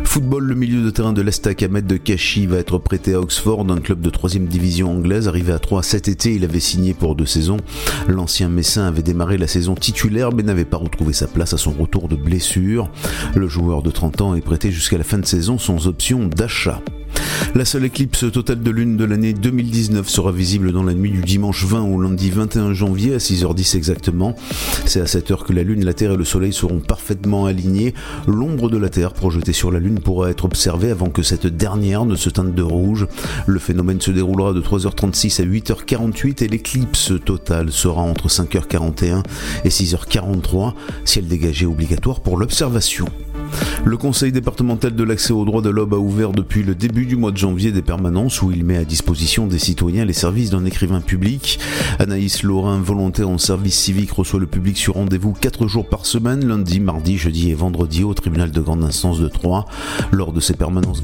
Football, le milieu de terrain de l'Estac Ahmed de Kashi va être prêté à Oxford, un club de 3 division anglaise. Arrivé à 3 cet été, il avait signé pour deux saisons. L'ancien Messin avait démarré la saison titulaire mais n'avait pas retrouvé sa place à son retour de blessure. Le joueur de 30 ans est prêté jusqu'à la fin de saison sans option d'achat. La seule éclipse totale de lune de l'année 2019 sera visible dans la nuit du dimanche 20 au lundi 21 janvier à 6h10 exactement. C'est à cette heure que la lune, la Terre et le Soleil seront parfaitement alignés. L'ombre de la Terre projetée sur la lune pourra être observée avant que cette dernière ne se teinte de rouge. Le phénomène se déroulera de 3h36 à 8h48 et l'éclipse totale sera entre 5h41 et 6h43, ciel dégagé obligatoire pour l'observation. Le Conseil départemental de l'accès aux droits de l'homme a ouvert depuis le début du mois de janvier des permanences où il met à disposition des citoyens les services d'un écrivain public. Anaïs Laurin, volontaire en service civique, reçoit le public sur rendez-vous 4 jours par semaine, lundi, mardi, jeudi et vendredi au tribunal de grande instance de Troyes. Lors de ces permanences.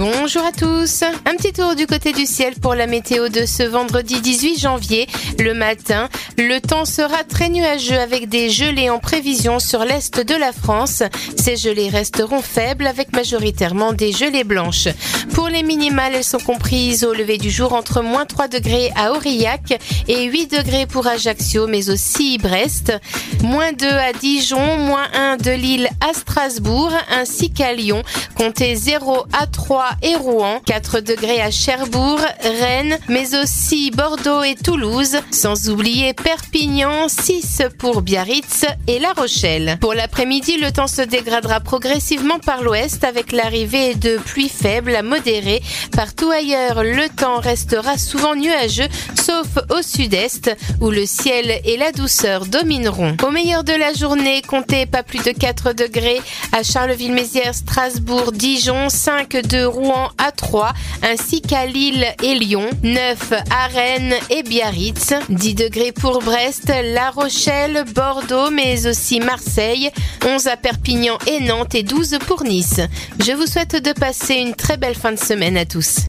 Bonjour à tous. Un petit tour du côté du ciel pour la météo de ce vendredi 18 janvier. Le matin, le temps sera très nuageux avec des gelées en prévision sur l'est de la France. Ces gelées resteront faibles avec majoritairement des gelées blanches. Pour les minimales, elles sont comprises au lever du jour entre moins 3 degrés à Aurillac et 8 degrés pour Ajaccio, mais aussi Brest. Moins 2 à Dijon, moins 1 de Lille à Strasbourg, ainsi qu'à Lyon. Comptez 0 à 3 et Rouen, 4 degrés à Cherbourg, Rennes, mais aussi Bordeaux et Toulouse, sans oublier Perpignan, 6 pour Biarritz et La Rochelle. Pour l'après-midi, le temps se dégradera progressivement par l'ouest avec l'arrivée de pluies faibles à modérées. Partout ailleurs, le temps restera souvent nuageux, sauf au sud-est, où le ciel et la douceur domineront. Au meilleur de la journée, comptez pas plus de 4 degrés à Charleville-Mézières, Strasbourg, Dijon, 5 de Rouen à 3, ainsi qu'à Lille et Lyon, 9 à Rennes et Biarritz, 10 degrés pour Brest, La Rochelle, Bordeaux, mais aussi Marseille, 11 à Perpignan et Nantes et 12 pour Nice. Je vous souhaite de passer une très belle fin de semaine à tous.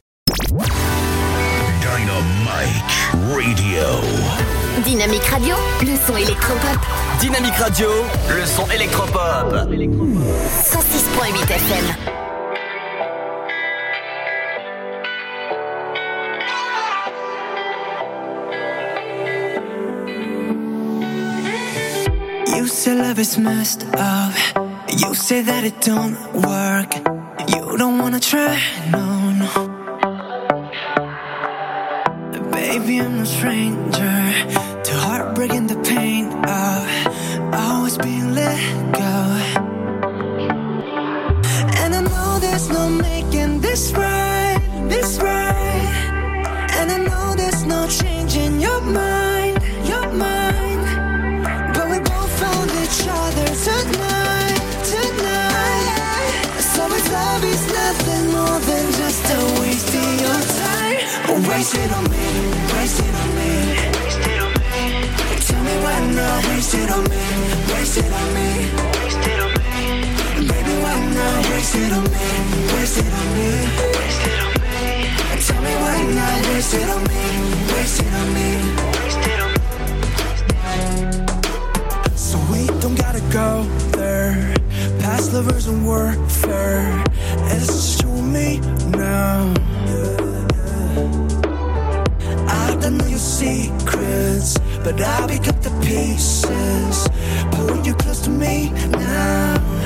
Dynamite Radio. Dynamique Radio, le son électropop. Dynamique Radio, le son électropop. 106.8 FM. You say love is messed up. You say that it don't work. You don't wanna try, no, no. Baby, I'm no stranger to heartbreak and the pain of always being let go. And I know there's no making waste it on me, waste it on me. Tell me why not waste it on me, waste it on me. Baby, why not wasted on me, wasted on me, wasted on me. Tell me why not wasted on me, wasted on me, wasted on me. So we don't gotta go there. Past lovers and warfare. It's just you and me now. I know your secrets, but I pick up the pieces, pulling you close to me now.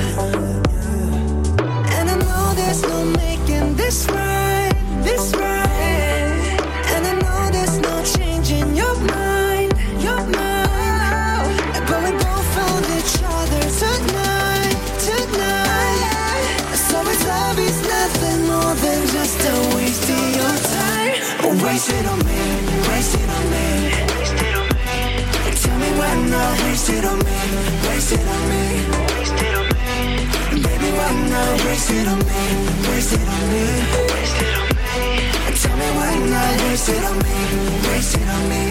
Not waste it on me, waste it on me. Baby, why not waste it on me, waste it on me. Tell me why not waste it on me, waste it on me.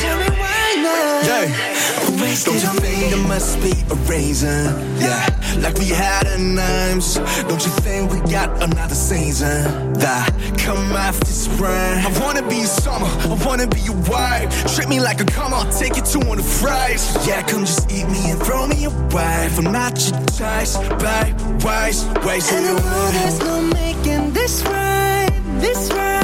Tell me why not. Yeah. Don't you think it must be a reason? Yeah, like we had a names. Don't you think we got another season that come after spring? I wanna be summer, I wanna be your wife. Treat me like a come, I'll take you to one of fries. Yeah, come just eat me and throw me away. I'm not your choice, babe. Waste, waste And it know there's no making this right, this right.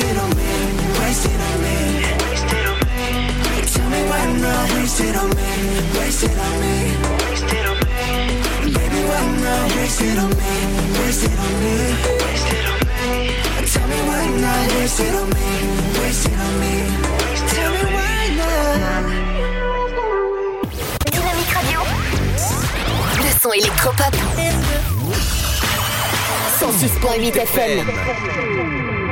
On me, on me. Tell me why not on me, waste it on me. Baby, why not waste it on me, waste it on me. Tell me why not waste it on me, waste it on me. Tell me why not. Dynamique Radio. Le son électropop. 106.8 FM.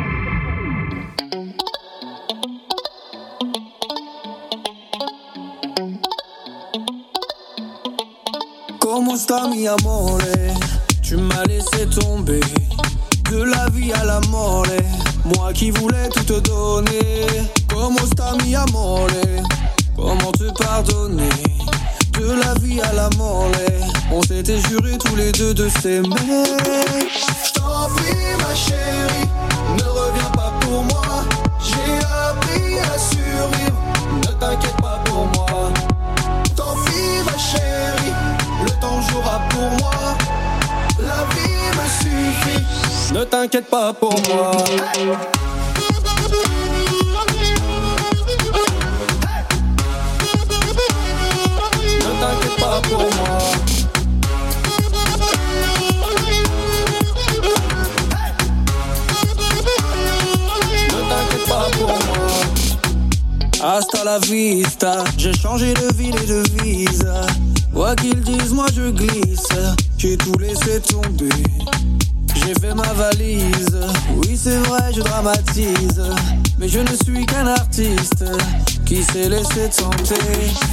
Comment sta mi amore Tu m'as laissé tomber. De la vie à la mort. Moi qui voulais tout te donner. Sta mi amore Comment te pardonner? De la vie à la mort. On s'était juré tous les deux de s'aimer. Je t'en prie ma chérie Ne reviens pas pour moi. J'ai appris à survivre Ne t'inquiète pas pour moi Ne t'inquiète pas pour moi Ne t'inquiète pas pour moi Hasta la vista, j'ai changé de ville et de visa. Quoi qu'ils disent, moi je glisse. J'ai tout laissé tomber. J'ai fait ma valise. Oui, c'est vrai, je dramatise. Mais je ne suis qu'un artiste qui s'est laissé tenter.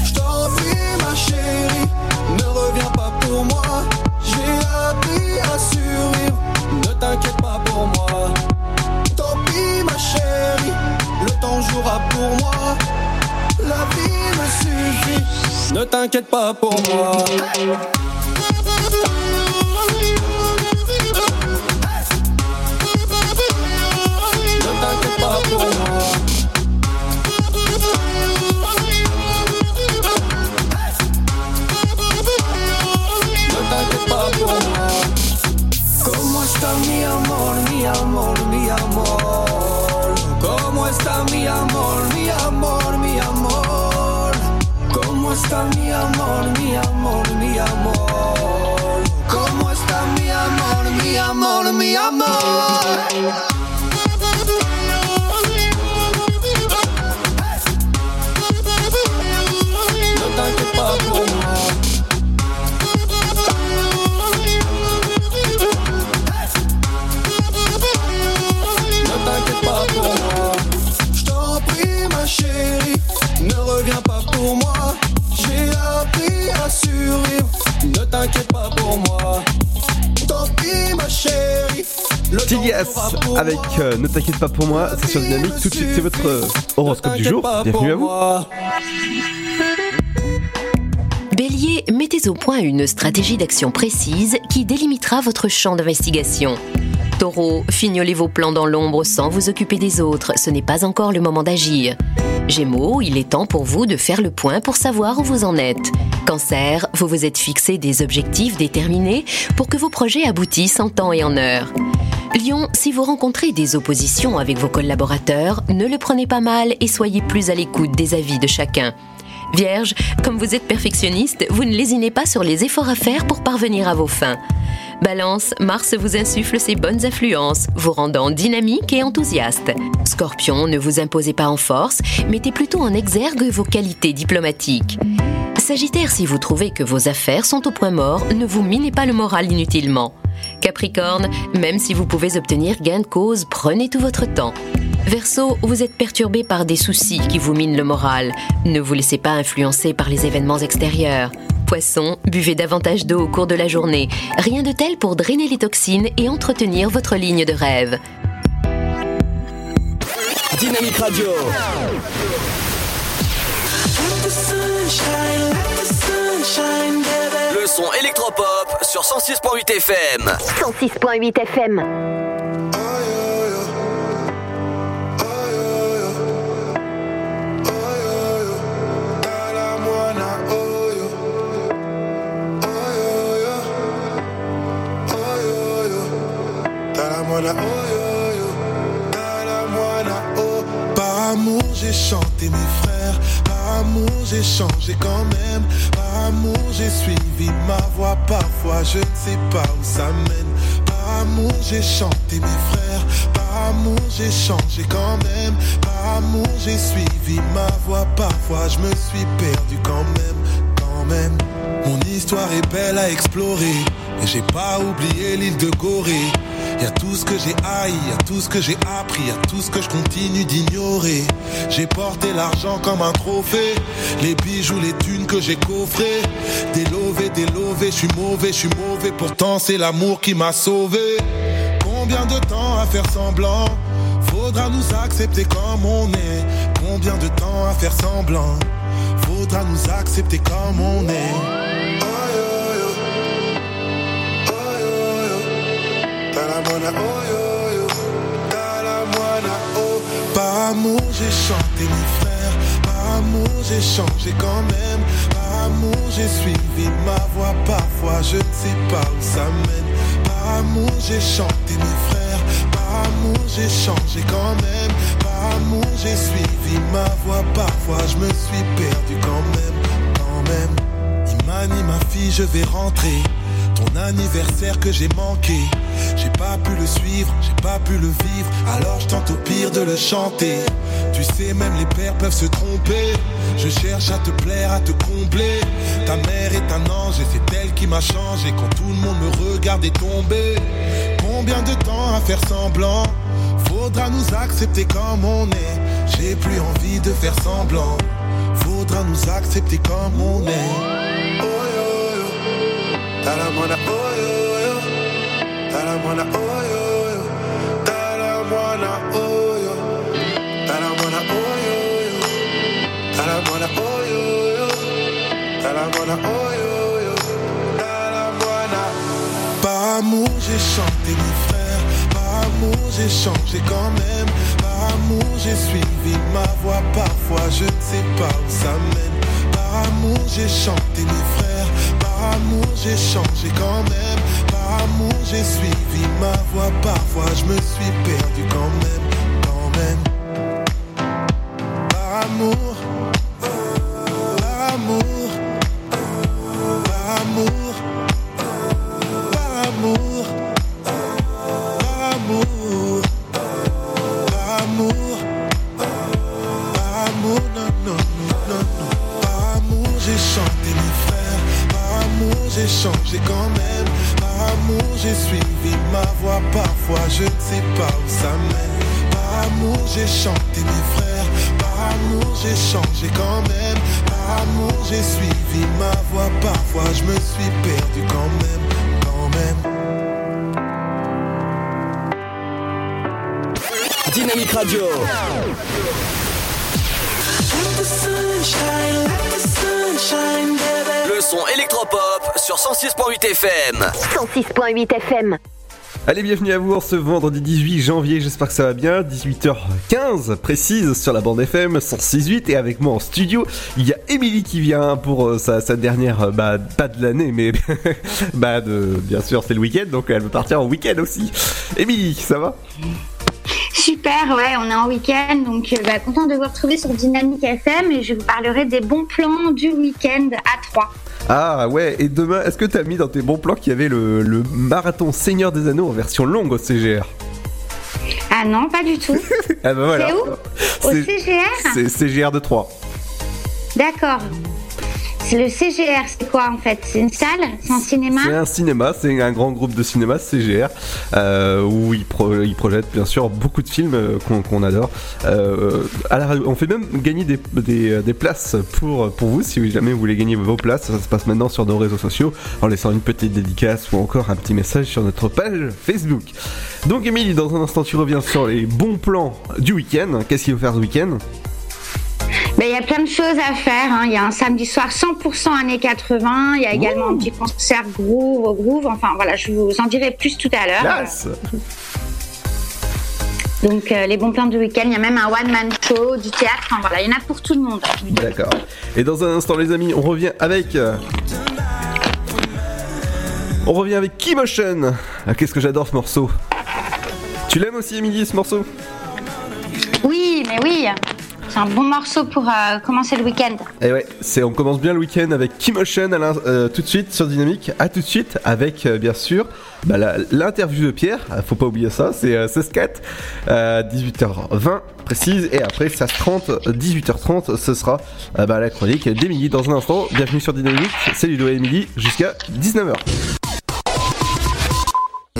Je t'en prie, ma chérie, ne reviens pas pour moi. J'ai appris à survivre. Ne t'inquiète pas pour moi. Tant pis, ma chérie, le temps jouera pour moi. La vie me suffit. Ne t'inquiète pas pour moi. Está mi amor, mi amor, mi amor? ¿Cómo está mi amor, mi amor, mi amor? Tigas avec euh, Ne t'inquiète pas pour moi, c'est sur Dynamique. Tout de suite, c'est votre euh, horoscope du jour. Bienvenue à vous. Bélier, mettez au point une stratégie d'action précise qui délimitera votre champ d'investigation. Taureau, fignolez vos plans dans l'ombre sans vous occuper des autres, ce n'est pas encore le moment d'agir. Gémeaux, il est temps pour vous de faire le point pour savoir où vous en êtes. Cancer, vous vous êtes fixé des objectifs déterminés pour que vos projets aboutissent en temps et en heure. Lion, si vous rencontrez des oppositions avec vos collaborateurs, ne le prenez pas mal et soyez plus à l'écoute des avis de chacun. Vierge, comme vous êtes perfectionniste, vous ne lésinez pas sur les efforts à faire pour parvenir à vos fins. Balance, Mars vous insuffle ses bonnes influences, vous rendant dynamique et enthousiaste. Scorpion, ne vous imposez pas en force, mettez plutôt en exergue vos qualités diplomatiques. Sagittaire, si vous trouvez que vos affaires sont au point mort, ne vous minez pas le moral inutilement. Capricorne, même si vous pouvez obtenir gain de cause, prenez tout votre temps. Verseau, vous êtes perturbé par des soucis qui vous minent le moral. Ne vous laissez pas influencer par les événements extérieurs. Poisson, buvez davantage d'eau au cours de la journée. Rien de tel pour drainer les toxines et entretenir votre ligne de rêve. Dynamique Radio. Le son électropop sur 106.8 FM. 106.8 FM. Par amour j'ai chanté mes frères, amour j'ai changé quand même, par amour j'ai suivi ma voix, parfois je ne sais pas où ça mène, par amour j'ai chanté mes frères, par amour j'ai changé quand même, par amour j'ai suivi ma voix, parfois je me suis perdu quand même, quand même. Mon histoire est belle à explorer, et j'ai pas oublié l'île de Gorée. Y tout ce que j'ai haï, y tout ce que j'ai appris, y tout ce que je continue d'ignorer. J'ai porté l'argent comme un trophée, les bijoux, les thunes que j'ai coffrés. Délové, délové, je suis mauvais, je suis mauvais, pourtant c'est l'amour qui m'a sauvé. Combien de temps à faire semblant? Faudra nous accepter comme on est. Combien de temps à faire semblant? Faudra nous accepter comme on est. Par amour j'ai chanté mes frères, par amour j'ai changé quand même, par amour j'ai suivi ma voix, parfois je ne sais pas où ça mène, par amour j'ai chanté mes frères, par amour j'ai changé quand même, par amour j'ai suivi ma voix, parfois je me suis perdu quand même, quand même. Imani ma fille je vais rentrer, ton anniversaire que j'ai manqué. J'ai pas pu le suivre, j'ai pas pu le vivre, alors je tente au pire de le chanter. Tu sais, même les pères peuvent se tromper. Je cherche à te plaire, à te combler. Ta mère est un ange et c'est elle qui m'a changé quand tout le monde me regardait tomber. Combien de temps à faire semblant? Faudra nous accepter comme on est. J'ai plus envie de faire semblant. Faudra nous accepter comme on est. Par amour, j'ai chanté mes frères. Par amour, j'ai changé quand même. Par amour, j'ai suivi ma voix. Parfois, je ne sais pas où ça mène. Par amour, j'ai chanté mes frères. Amour, j'ai changé quand même. Par amour, j'ai suivi ma voix. Parfois, je me suis perdu quand même. Quand même. Par amour. Par amour. J'ai changé quand même. Par amour, j'ai suivi ma voix. Parfois, je me suis perdu quand même. Quand même. Dynamique Radio. Le son électropop sur 106.8 FM. 106.8 FM. Allez, bienvenue à vous en ce vendredi 18 janvier, j'espère que ça va bien, 18h15 précise sur la bande FM 106.8 et avec moi en studio, il y a Émilie qui vient pour euh, sa, dernière, euh, bah pas de l'année mais <laughs> bah bien sûr c'est le week-end donc elle veut partir en week-end aussi. Émilie, ça va? Super, ouais, on est en week-end, donc euh, bah, content de vous retrouver sur Dynamique FM et je vous parlerai des bons plans du week-end à 3. Ah ouais, et demain, est-ce que t'as mis dans tes bons plans qu'il y avait le, le marathon Seigneur des Anneaux en version longue au CGR Ah non, pas du tout. <laughs> Ah bah voilà. C'est où? Au CGR C'est CGR de 3. D'accord. Le CGR, c'est quoi en fait? C'est une salle? C'est un cinéma? C'est un cinéma, c'est un grand groupe de cinéma, CGR, euh, où ils, pro- ils projettent bien sûr beaucoup de films euh, qu'on adore. Euh, on fait même gagner des, places pour, pour vous, si jamais vous voulez gagner vos places. Ça se passe maintenant sur nos réseaux sociaux, en laissant une petite dédicace ou encore un petit message sur notre page Facebook. Donc Émilie, dans un instant tu reviens sur les bons plans du week-end. Qu'est-ce qu'il faut faire ce week-end? Ben, Il y a plein de choses à faire. hein. Il y a un samedi soir 100% années 80. Il y a également un petit concert groove au groove. Enfin voilà, je vous en dirai plus tout à l'heure. Donc euh, les bons plans du week-end. Il y a même un one-man show, du théâtre. Enfin voilà, il y en a pour tout le monde. D'accord. Et dans un instant, les amis, on revient avec. On revient avec Keymotion. Ah, Qu'est-ce que j'adore ce morceau. Tu l'aimes aussi, Émilie, ce morceau? Oui, mais oui. C'est un bon morceau pour euh, commencer le week-end. Et ouais, c'est, on commence bien le week-end avec l'in- euh, tout de suite sur Dynamique. À tout de suite avec, euh, bien sûr, bah, l'interview de Pierre. Ah, Faut pas oublier ça, c'est euh, 16-4, euh, 18h20 précise. Et après, 16h30, 18h30, ce sera euh, bah, la chronique d'Émilie dans un instant. Bienvenue sur Dynamique. C'est Ludo et Émilie jusqu'à 19h.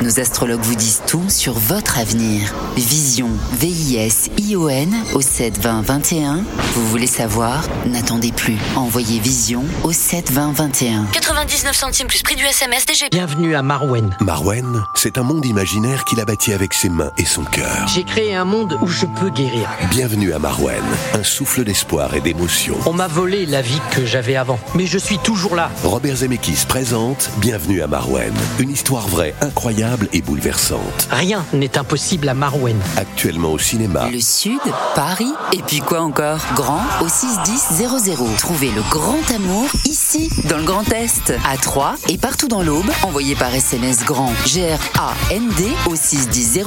Nos astrologues vous disent tout sur votre avenir. Vision, V-I-S-I-O-N au 7 20 21. Vous voulez savoir? N'attendez plus. Envoyez Vision au 7 20 21. 99 centimes plus prix du SMS DG. Bienvenue à Marwen. Marwen, c'est un monde imaginaire qu'il a bâti avec ses mains et son cœur. J'ai créé un monde où je peux guérir. Bienvenue à Marwen, un souffle d'espoir et d'émotion. On m'a volé la vie que j'avais avant, mais je suis toujours là. Robert Zemeckis présente Bienvenue à Marwen, une histoire vraie, incroyable et bouleversante. Rien n'est impossible à Marwen. Actuellement au cinéma. Le Sud, Paris, et puis quoi encore? Grand au 61000. Trouvez le grand amour ici, dans le Grand Est, à Troyes et partout dans l'Aube. Envoyez par SMS grand G-R-A-N-D au 61000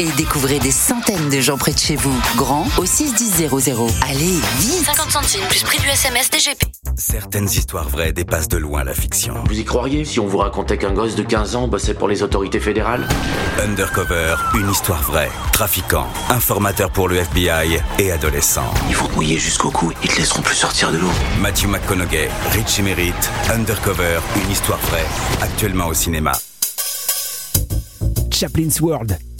et découvrez des centaines de gens près de chez vous. Grand au 61000. Allez, vite 50 centimes plus prix du SMS DGP. Certaines histoires vraies dépassent de loin la fiction. Vous y croiriez? Si on vous racontait qu'un gosse de 15 ans bossait pour les autorités fédérales Undercover, une histoire vraie. Trafiquant, informateur pour le FBI et adolescent. Ils vont te mouiller jusqu'au cou, ils te laisseront plus sortir de l'eau. Matthew McConaughey, Richie Merritt, Undercover, une histoire vraie. Actuellement au cinéma. Chaplin's World.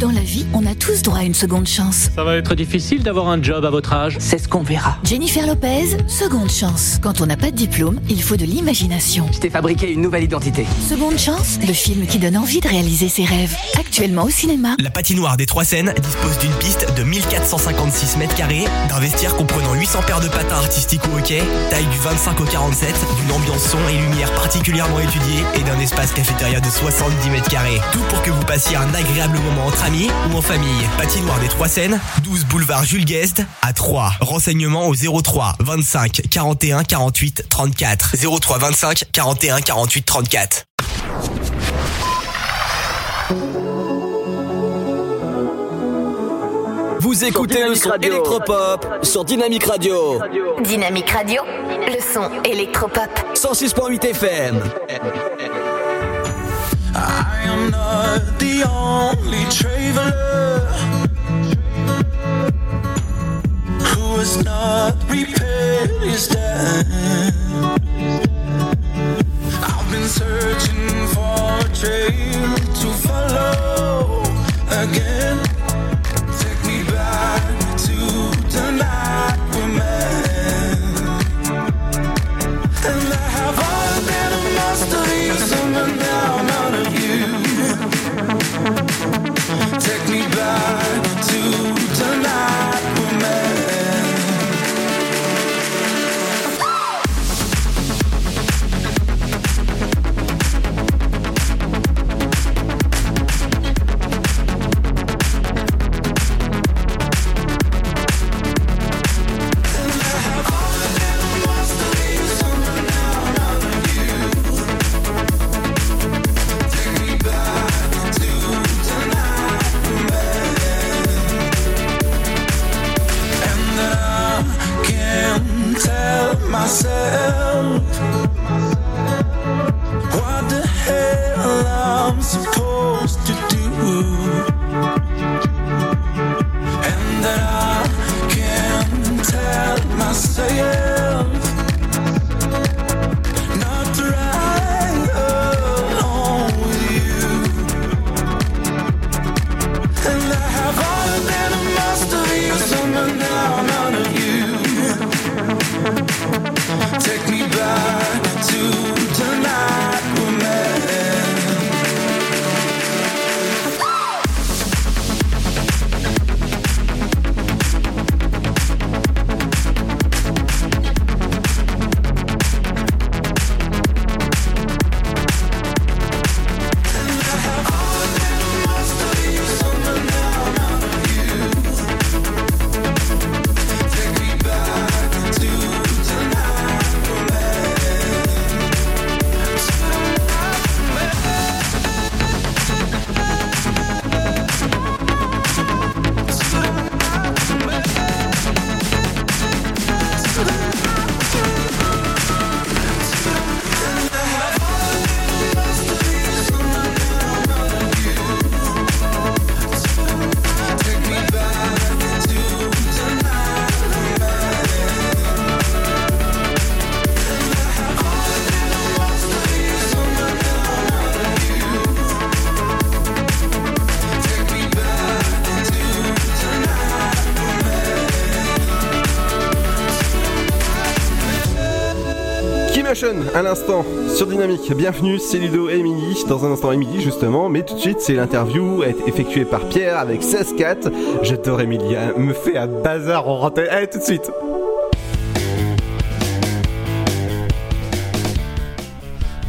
Dans la vie, on a tous droit à une seconde chance. Ça va être difficile d'avoir un job à votre âge. C'est ce qu'on verra. Jennifer Lopez, seconde chance. Quand on n'a pas de diplôme, il faut de l'imagination. Je t'ai fabriqué une nouvelle identité. Seconde chance, le film qui donne envie de réaliser ses rêves. Actuellement au cinéma. La patinoire des Trois Seines dispose d'une piste de 1456 mètres carrés, d'un vestiaire comprenant 800 paires de patins artistiques au hockey, taille du 25 au 47, d'une ambiance son et lumière particulièrement étudiée et d'un espace cafétéria de 70 mètres carrés. Tout pour que vous passiez un agréable moment entre amis ou en famille. Patinoire des Trois Seines, 12 boulevard Jules Guest à 3. Renseignements au 03 25 41 48 34. 03 25 41 48 34. Vous écoutez le son électropop sur Dynamique Radio. Dynamique Radio, le son électropop. 106.8 FM. I am not the only traveler who has repair is done. I've been searching for a trail to follow again. À l'instant sur Dynamique. Bienvenue, c'est Ludo et Emily. Dans un instant, Emily justement, mais tout de suite, c'est l'interview effectuée par Pierre avec 16-4. J'adore Emily, elle me fait un bazar en rentrée. Allez, tout de suite.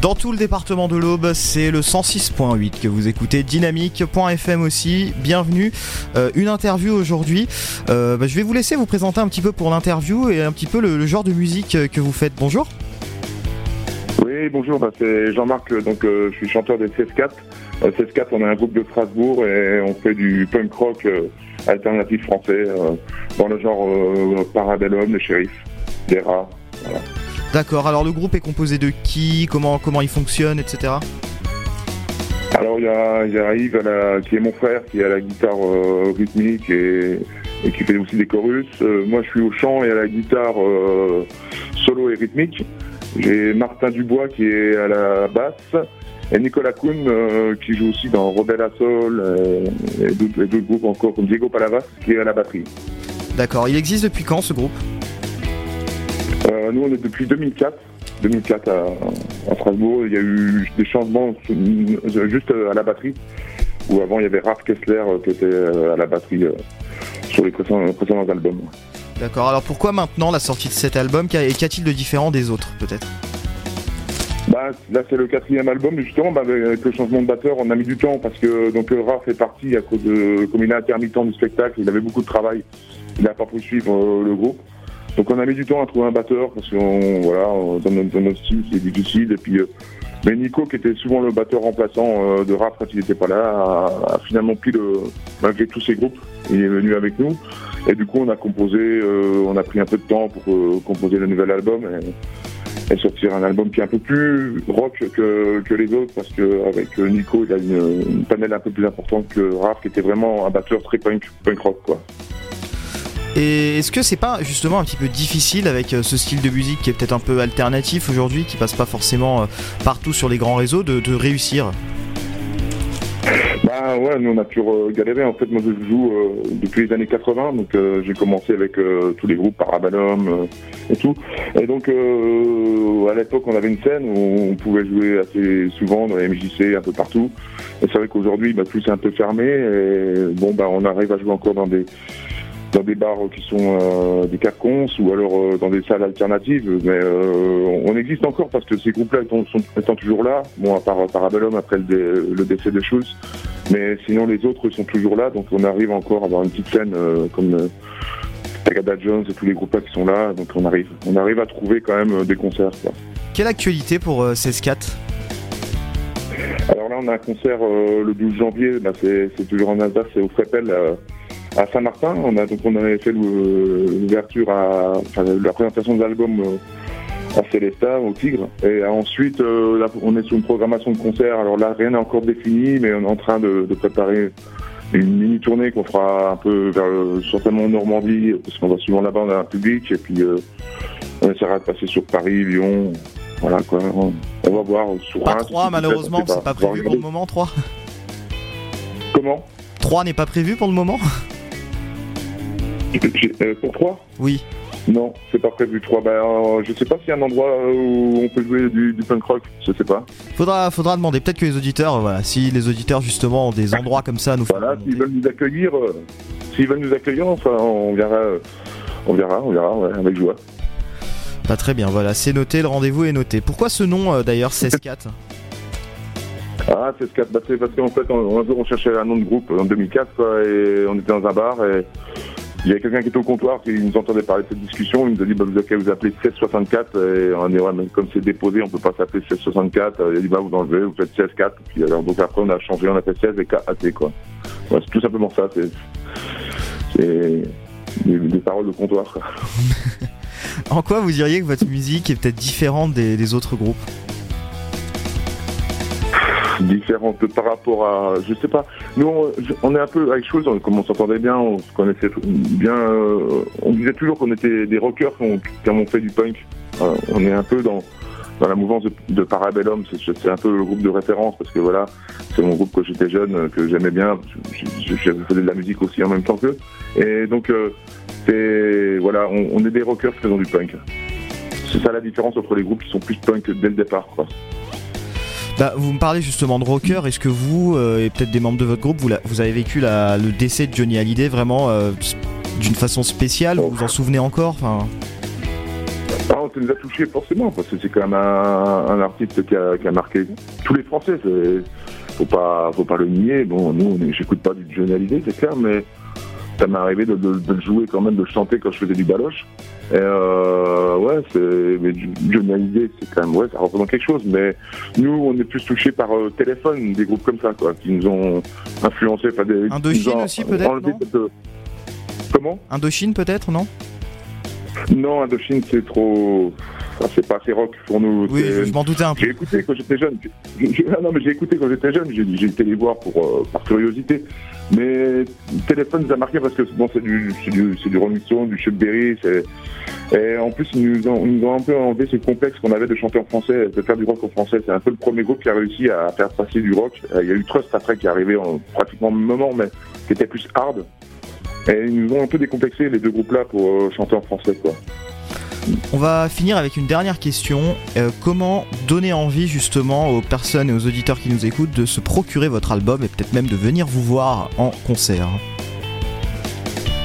Dans tout le département de l'Aube, c'est le 106.8 que vous écoutez, dynamique.fm aussi. Bienvenue. Euh, une interview aujourd'hui. Euh, bah, je vais vous laisser vous présenter un petit peu pour l'interview et un petit peu le, le genre de musique que vous faites. Bonjour. Oui, bonjour, bah, c'est Jean-Marc, donc euh, je suis chanteur des CS4. Euh, CS4, on est un groupe de Strasbourg et on fait du punk rock euh, alternatif français euh, dans le genre euh, Parabellum, les shérifs, des rats. Voilà. D'accord. Alors le groupe est composé de qui Comment comment il fonctionne, etc. Alors il y a, il y a Yves à la- qui est mon frère, qui est à la guitare euh, rythmique et, et qui fait aussi des chorus. Euh, moi je suis au chant et à la guitare euh, solo et rythmique. J'ai Martin Dubois qui est à la basse et Nicolas Kuhn euh, qui joue aussi dans Rebelle à Sol euh, et d'autres et d'autres groupes encore comme Diego Palavas qui est à la batterie. D'accord. Il existe depuis quand ce groupe? Euh, nous on est depuis 2004. 2004 à, à Strasbourg, il y a eu des changements euh, juste à la batterie, où avant il y avait Raph Kessler qui était à la batterie sur les précédents, précédents albums. D'accord. Alors pourquoi maintenant la sortie de cet album Et qu'a-t-il de différent des autres, peut-être? Bah, là c'est le quatrième album, justement. Bah, avec le changement de batteur, on a mis du temps parce que donc euh, Raph est parti à cause de comme il est intermittent du spectacle, il avait beaucoup de travail, il n'a pas pu suivre euh, le groupe. Donc on a mis du temps à trouver un batteur parce qu'on voilà dans notre, dans style c'est difficile. Et euh, mais Nico qui était souvent le batteur remplaçant de Raph quand il n'était pas là a finalement pris le malgré tous ses groupes il est venu avec nous et du coup on a composé euh, on a pris un peu de temps pour euh, composer le nouvel album et, sortir un album qui est un peu plus rock que, les autres parce que avec euh, Nico il a une, une un peu plus importante que Raph qui était vraiment un batteur très punk punk rock. Et est-ce que c'est pas justement un petit peu difficile avec ce style de musique qui est peut-être un peu alternatif aujourd'hui, qui passe pas forcément partout sur les grands réseaux, de réussir? Bah ouais, nous on a euh, galéré. En fait, moi je joue euh, depuis les années 80, donc euh, j'ai commencé avec euh, tous les groupes Parabalum euh, et tout. Et donc à l'époque on avait une scène où on pouvait jouer assez souvent dans les MJC, un peu partout. Et c'est vrai qu'aujourd'hui, bah, tout c'est un peu fermé. Et bon, bah on arrive à jouer encore dans des dans des bars qui sont euh, des carcons ou alors euh, dans des salles alternatives. Mais euh, on existe encore parce que ces groupes-là étant, sont, étant toujours là. Bon, à part Parabellum après le, dé- le décès de Schultz. Mais sinon, les autres sont toujours là. Donc on arrive encore à avoir une petite scène comme Tagada Jones et tous les groupes-là qui sont là. Donc on arrive, on arrive à trouver quand même des concerts. Quoi. Quelle actualité pour euh, 16-4 Alors là, on a un concert le 12 janvier. Bah, c'est toujours en Alsace, c'est au Frepel euh, à Saint-Martin. On a donc on avait fait l'ouverture à enfin, la présentation de l'album euh, à Célestat, au Tigre. Et ensuite, euh, là, on est sur une programmation de concert. Alors là, rien n'est encore défini, mais on est en train de, de préparer une mini tournée qu'on fera un peu vers le- certainement en Normandie, parce qu'on va souvent là-bas, on a un public. Et puis euh, on essaiera de passer sur Paris, Lyon. Voilà quoi. On, on va voir sur Pas Reims, 3 si malheureusement, c'est pas va prévu pour le moment 3 Comment? 3 n'est pas prévu pour le moment? Euh, Pour 3 Oui. Non, c'est pas prévu 3. Bah, euh, je sais pas s'il y a un endroit où on peut jouer du, du punk rock, je sais pas. Faudra, faudra demander, peut-être que les auditeurs, euh, voilà, si les auditeurs justement ont des endroits comme ça à nous faire. Voilà, s'ils veulent nous accueillir, euh, s'ils veulent nous accueillir, enfin, on verra, euh, on verra, on verra, ouais, avec joie. Pas très bien, voilà, c'est noté, le rendez-vous est noté. Pourquoi ce nom euh, d'ailleurs 16-4 <laughs> Ah, c'est ce qu'a bah, c'est parce qu'en fait, on- un jour, on cherchait un nom de groupe en 2004, quoi, et on était dans un bar, et il y avait quelqu'un qui était au comptoir qui nous entendait parler de cette discussion. Il nous a dit, bah, vous avez vous appelez 1664, et on a comme c'est déposé, on peut pas s'appeler 1664. Il a dit, bah, vous enlevez, vous faites 16-4. Puis alors, donc après, on a changé, on a fait 16 et 4 quoi. C'est tout simplement ça, c'est, des, paroles de comptoir. <laughs> En quoi vous diriez que votre musique est peut-être différente des autres groupes? <laughs> différente par rapport à, je sais pas. Nous, on, est un peu avec chose, comme on s'entendait bien, on se connaissait bien. euh, on disait toujours qu'on était des rockers quand, on fait du punk. Euh, on est un peu dans dans la mouvance de, Parabellum. C'est un peu le groupe de référence parce que voilà, c'est mon groupe quand j'étais jeune euh, que j'aimais bien. Je, je- faisais de la musique aussi en même temps qu'eux. Et donc, c'est voilà, on, on est des rockers qui faisons du punk. C'est ça la différence entre les groupes qui sont plus punk dès le départ, quoi. Bah, vous me parlez justement de rocker. Est-ce que vous euh, et peut-être des membres de votre groupe, vous, avez vécu la- le décès de Johnny Hallyday vraiment euh, d'une façon spéciale? Vous vous en souvenez encore? Enfin, Ah, on nous a touché forcément, parce que c'est quand même un, artiste qui a, qui a marqué tous les Français. Faut pas, faut pas le nier. Bon, nous, j'écoute pas du Johnny Hallyday, c'est clair, mais ça m'est arrivé de, de- de le jouer quand même, de le chanter quand je faisais du baloche. Et euh, ouais, c'est, mais Hallyday, c'est quand même, ouais, ça représente quelque chose. Mais nous, on est plus touchés par euh, téléphone, des groupes comme ça, quoi, qui nous ont influencés. enfin, des- Indochine nous ont aussi, peut-être, euh, Comment? Indochine peut-être, non? Non, Indochine, c'est trop. c'est pas assez rock pour nous. Oui, je m'en doutais un peu. J'ai écouté quand j'étais jeune. Ah <laughs> non, mais j'ai écouté quand j'étais jeune. J'ai été les voir pour, euh, par curiosité. Mais Téléphone nous a marqué parce que bon, c'est du, du, du Rolling Stone, du Chuck Berry. Et en plus, ils nous, ont, ils nous ont un peu enlevé ce complexe qu'on avait de chanter en français, de faire du rock en français. C'est un peu le premier groupe qui a réussi à faire passer du rock. Euh, Il y a eu Trust après qui est arrivé en pratiquement même moment, mais qui était plus hard. Et ils nous ont un peu décomplexé les deux groupes-là pour euh, chanter en français, quoi. On va finir avec une dernière question. Euh, comment donner envie justement aux personnes et aux auditeurs qui nous écoutent de se procurer votre album et peut-être même de venir vous voir en concert?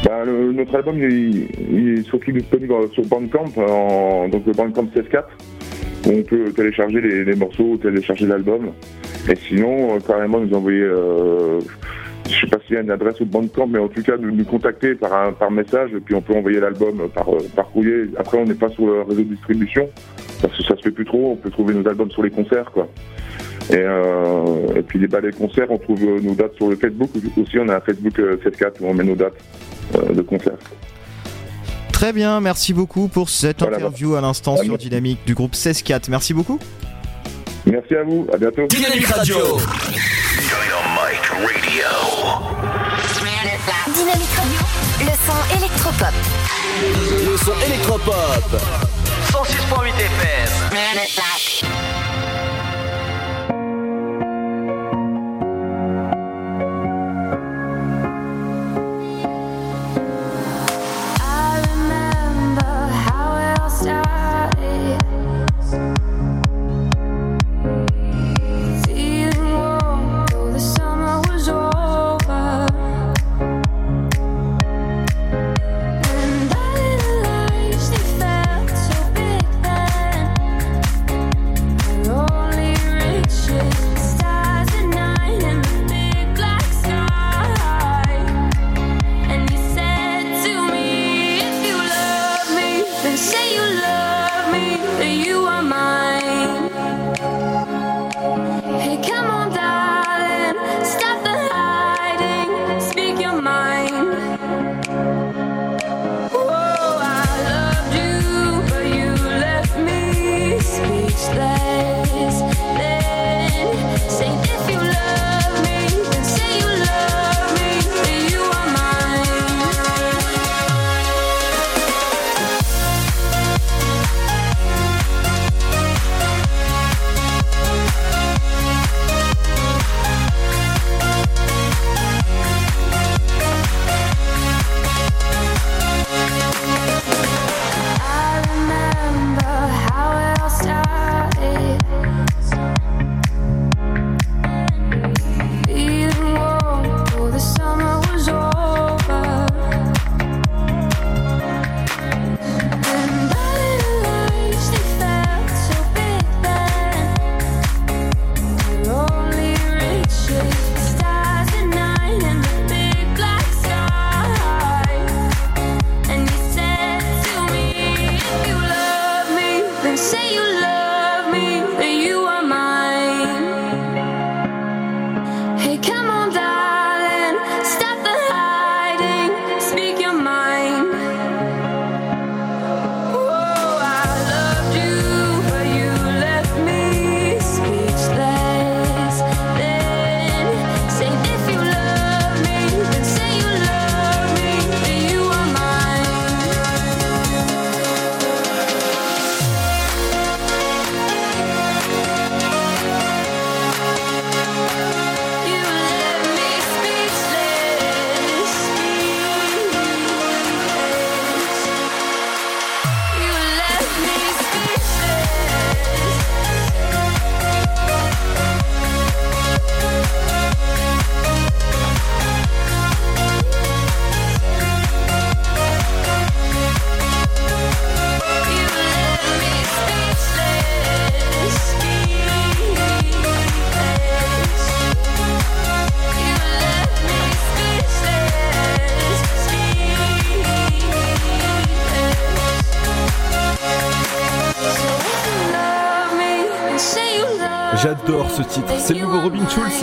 Bah, le- notre album il, il est surtout disponible sur Bandcamp, en, donc le Bandcamp 16.4. où On peut télécharger les, les morceaux, télécharger l'album. Et sinon, euh, carrément nous envoyer, euh, je sais pas s'il y a une adresse au Bandcamp, mais en tout cas nous, nous contacter par, un, par message, et puis on peut envoyer l'album par, euh, par courrier. Après, on n'est pas sur le réseau de distribution, parce que ça se fait plus trop. On peut trouver nos albums sur les concerts, quoi. Et, euh, et puis les ballets concerts, on trouve euh, nos dates sur le Facebook. Aussi, on a un Facebook euh, 7.4 où on met nos dates de concerts. Très bien, merci beaucoup pour cette interview à l'instant sur Dynamique du groupe 16-4. Merci beaucoup. Merci à vous, à bientôt. Dynamique Radio. Dynamite Radio. Dynamique Radio, le son électropop. Le son électropop. 106.8 FM.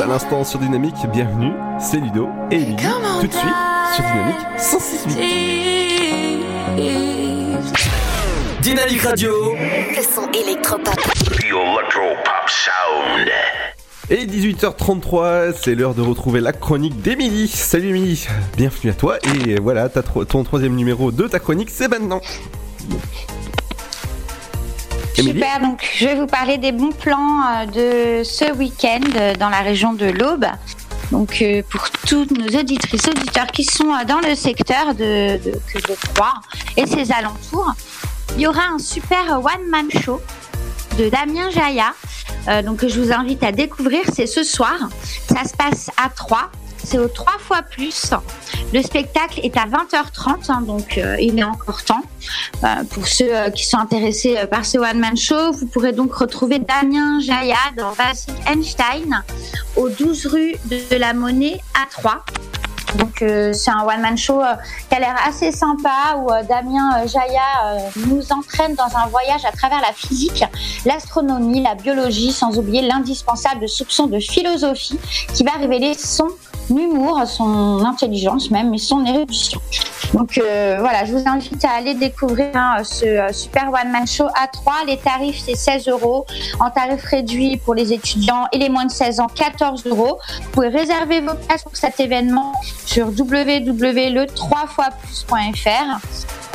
L'instant sur Dynamique. Bienvenue, c'est Ludo et Emily. Tout de suite sur Dynamique 106.8. Dynamique Radio. Le son électropop. Electropop Sound. Et 18h33, c'est l'heure de retrouver la chronique d'Emilie. Salut Émilie, bienvenue à toi. Et voilà, ton troisième numéro de ta chronique, c'est maintenant. Super, donc je vais vous parler des bons plans euh, de ce week-end euh, dans la région de l'Aube. Donc euh, pour toutes nos auditrices, auditeurs qui sont dans le secteur de, de, Troyes et ses alentours, il y aura un super one-man show de Damien Jaya. donc je vous invite à découvrir, c'est ce soir. Ça se passe à 3. C'est 3 fois plus. Le spectacle est à 20h30, hein, donc euh, il est encore temps. Euh, pour ceux euh, qui sont intéressés par ce one-man show, vous pourrez donc retrouver Damien Jaya dans Vasily Einstein au 12 rue de la Monnaie à 3. Donc euh, c'est un one-man show euh, qui a l'air assez sympa où euh, Damien Jaya nous entraîne dans un voyage à travers la physique, l'astronomie, la biologie, sans oublier l'indispensable soupçon de philosophie qui va révéler son humour, son intelligence même et son érudition. Donc voilà, je vous invite à aller découvrir hein, ce super one man show à 3. Les tarifs c'est 16 euros en tarif réduit pour les étudiants et les moins de 16 ans 14 euros. Vous pouvez réserver vos places pour cet événement sur www.le3foisplus.fr.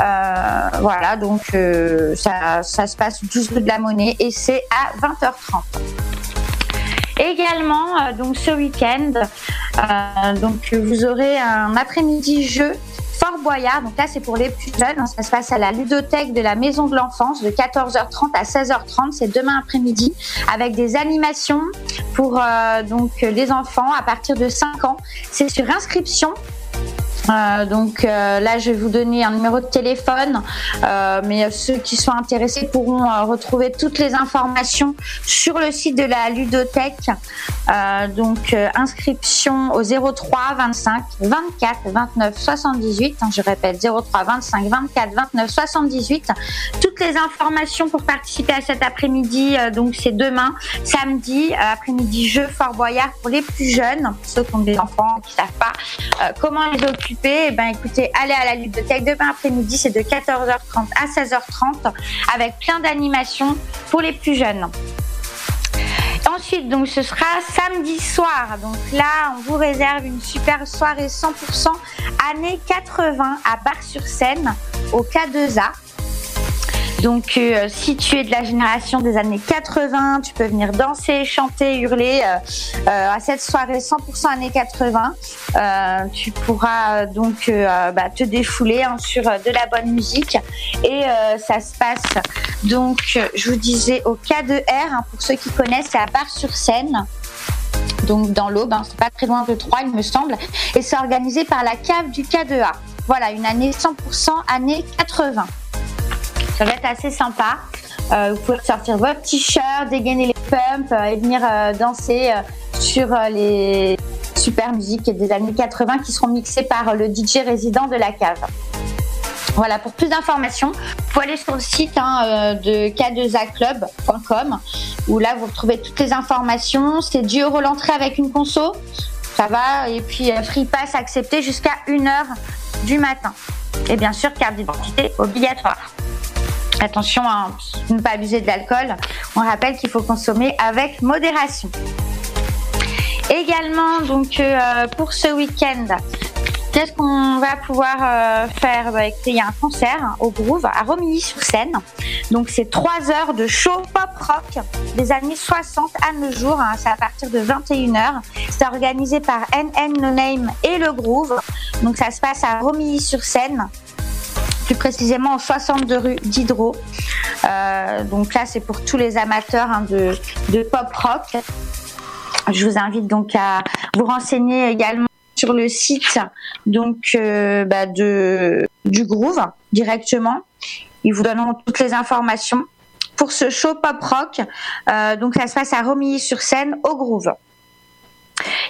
Euh, voilà, donc euh, ça, se passe 12 rue de la Monnaie et c'est à 20h30. Également, euh, donc ce week-end, donc vous aurez un après-midi jeu Fort Boyard, donc là c'est pour les plus jeunes, ça se passe à la ludothèque de la Maison de l'Enfance de 14h30 à 16h30, c'est demain après-midi, avec des animations pour donc les enfants à partir de 5 ans. C'est sur inscription, euh, donc euh, là, je vais vous donner un numéro de téléphone, euh, mais ceux qui sont intéressés pourront retrouver toutes les informations sur le site de la ludothèque. donc inscription au 03 25 24 29 78. je répète 03 25 24 29 78. Toutes les informations pour participer à cet après-midi, donc c'est demain, samedi, après-midi jeu Fort Boyard pour les plus jeunes, ceux qui ont des enfants qui savent pas comment les occuper eh ben, écoutez, allez à la ludothèque demain après-midi, c'est de 14h30 à 16h30 avec plein d'animations pour les plus jeunes. Ensuite, donc ce sera samedi soir. Donc là, on vous réserve une super soirée 100% années 80 à Bar-sur-Seine au K2A. Donc, euh, si tu es de la génération des années 80, tu peux venir danser, chanter, hurler euh, euh, à cette soirée 100% années 80. tu pourras donc bah, te défouler hein, sur de la bonne musique et ça se passe donc, je vous disais au K2R hein, pour ceux qui connaissent, c'est à Bar-sur-Seine donc dans l'Aube, hein, c'est pas très loin de Troyes, il me semble, et c'est organisé par la cave du K2A. Voilà, une année 100% années 80. Ça va être assez sympa. Euh, vous pouvez sortir votre t-shirt, dégainer les pumps euh, et venir euh, danser sur les super musiques des années 80 qui seront mixées par le DJ résident de la cave. Voilà, pour plus d'informations, vous pouvez aller sur le site hein, de k2aclub.com où là vous retrouvez toutes les informations. C'est 10 euros l'entrée avec une conso, ça va, et puis free pass accepté jusqu'à 1h du matin. Et bien sûr, carte d'identité obligatoire. Attention à ne pas abuser de l'alcool. On rappelle qu'il faut consommer avec modération. Également, donc euh, pour ce week-end, qu'est-ce qu'on va pouvoir euh, faire? Bah, Il y a un concert au Groove à Romilly-sur-Seine. Donc c'est trois heures de show pop rock des années 60 à nos jours. Hein. c'est à partir de 21h. C'est organisé par NN No Name et le Groove. Donc ça se passe à Romilly-sur-Seine plus précisément en 62 rue Diderot. Euh, donc là, c'est pour tous les amateurs hein, de, pop rock. Je vous invite donc à vous renseigner également sur le site donc euh, bah, du Groove directement. Ils vous donneront toutes les informations pour ce show pop rock. Euh, donc ça se passe à Romilly-sur-Seine au Groove.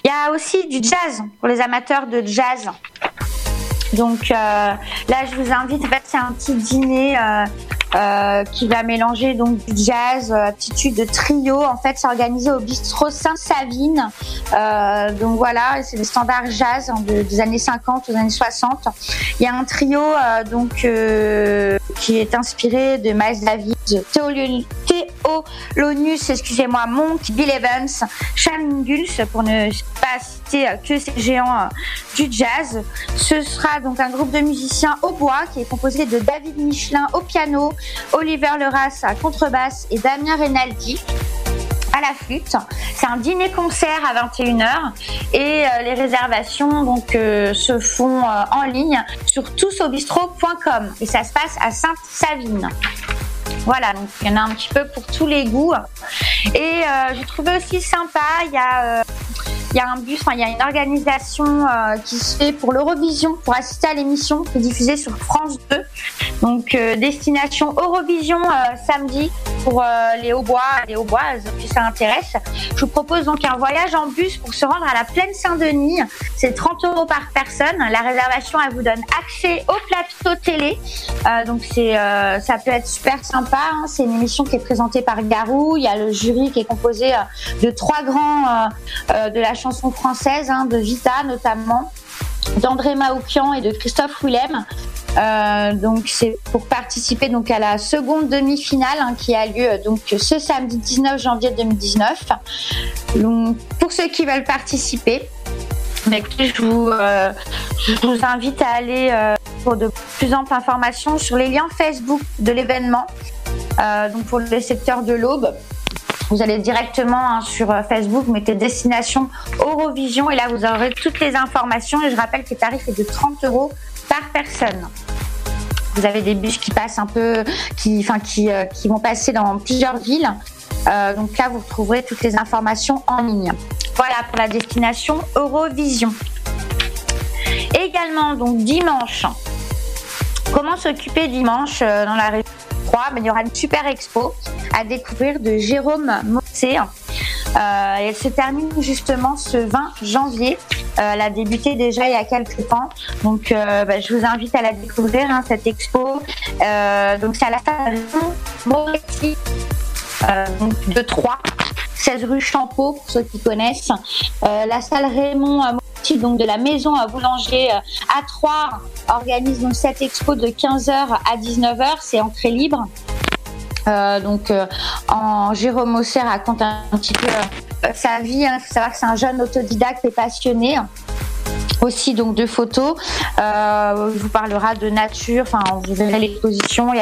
Il y a aussi du jazz pour les amateurs de jazz. Donc euh, là, je vous invite. En fait, c'est un petit dîner euh, euh, qui va mélanger donc du jazz, attitude de trio. En fait, c'est organisé au bistrot Saint-Savine. donc voilà, c'est le standard jazz des années 50 aux années 60. Il y a un trio donc qui est inspiré de Miles Davis, Théolonus, excusez-moi, Monk, Bill Evans, Mingus, pour ne pas citer que ces géants du jazz. Ce sera donc un groupe de musiciens au bois qui est composé de David Michelin au piano, Oliver Leras à contrebasse et Damien Renaldi à la flûte. C'est un dîner-concert à 21h et euh, les réservations euh, se font euh, en ligne sur tousobistro.com et ça se passe à Sainte-Savine. Voilà, donc il y en a un petit peu pour tous les goûts. Et j'ai trouvé aussi sympa, il y a il y a un bus, enfin, il y a une organisation euh, qui se fait pour l'Eurovision, pour assister à l'émission qui est diffusée sur France 2. Donc, euh, destination Eurovision euh, samedi pour les Haubois, les Hauboises qui ça intéresse. Je vous propose donc un voyage en bus pour se rendre à la Plaine Saint-Denis. C'est 30 euros par personne. La réservation, elle vous donne accès au plateau télé. donc, c'est, ça peut être super sympa. Hein. C'est une émission qui est présentée par Garou. Il y a le jury qui est composé de trois grands de la chanson française, hein, de Vita notamment. d'André Maoukian et de Christophe Willem. Euh, donc c'est pour participer donc à la seconde demi-finale hein, qui a lieu donc ce samedi 19 janvier 2019. Donc pour ceux qui veulent participer, je vous, euh, je vous invite à aller euh, pour de plus amples informations sur les liens Facebook de l'événement. donc pour le secteur de l'Aube, vous allez directement hein, sur Facebook, mettez destination Eurovision et là vous aurez toutes les informations. Et je rappelle que le tarif est de 30 euros par personne. Vous avez des bus qui passent un peu, qui, enfin, qui, euh, qui vont passer dans plusieurs villes. Euh, donc là, vous retrouverez toutes les informations en ligne. Voilà pour la destination Eurovision. Également, donc dimanche. Comment s'occuper dimanche euh, dans la région 3 ben, Il y aura une super expo à découvrir de Jérôme Mossé. Euh, elle se termine justement ce 20 janvier. Euh, elle a débuté déjà il y a quelques temps. Donc, euh, bah, je vous invite à la découvrir, hein, cette expo. donc, c'est à la salle Moretti de 3, 16 rue Champeau, pour ceux qui connaissent. la salle Raymond Donc de la maison à boulanger à 3, organise donc cette expo de 15h à 19h. C'est entrée libre. Euh, donc, euh, en Jérôme Osser raconte un, petit peu euh, sa vie. Il hein. faut savoir que c'est un jeune autodidacte et passionné aussi donc de photos. Euh, vous parlera de nature. Enfin, vous verrez l'exposition. Il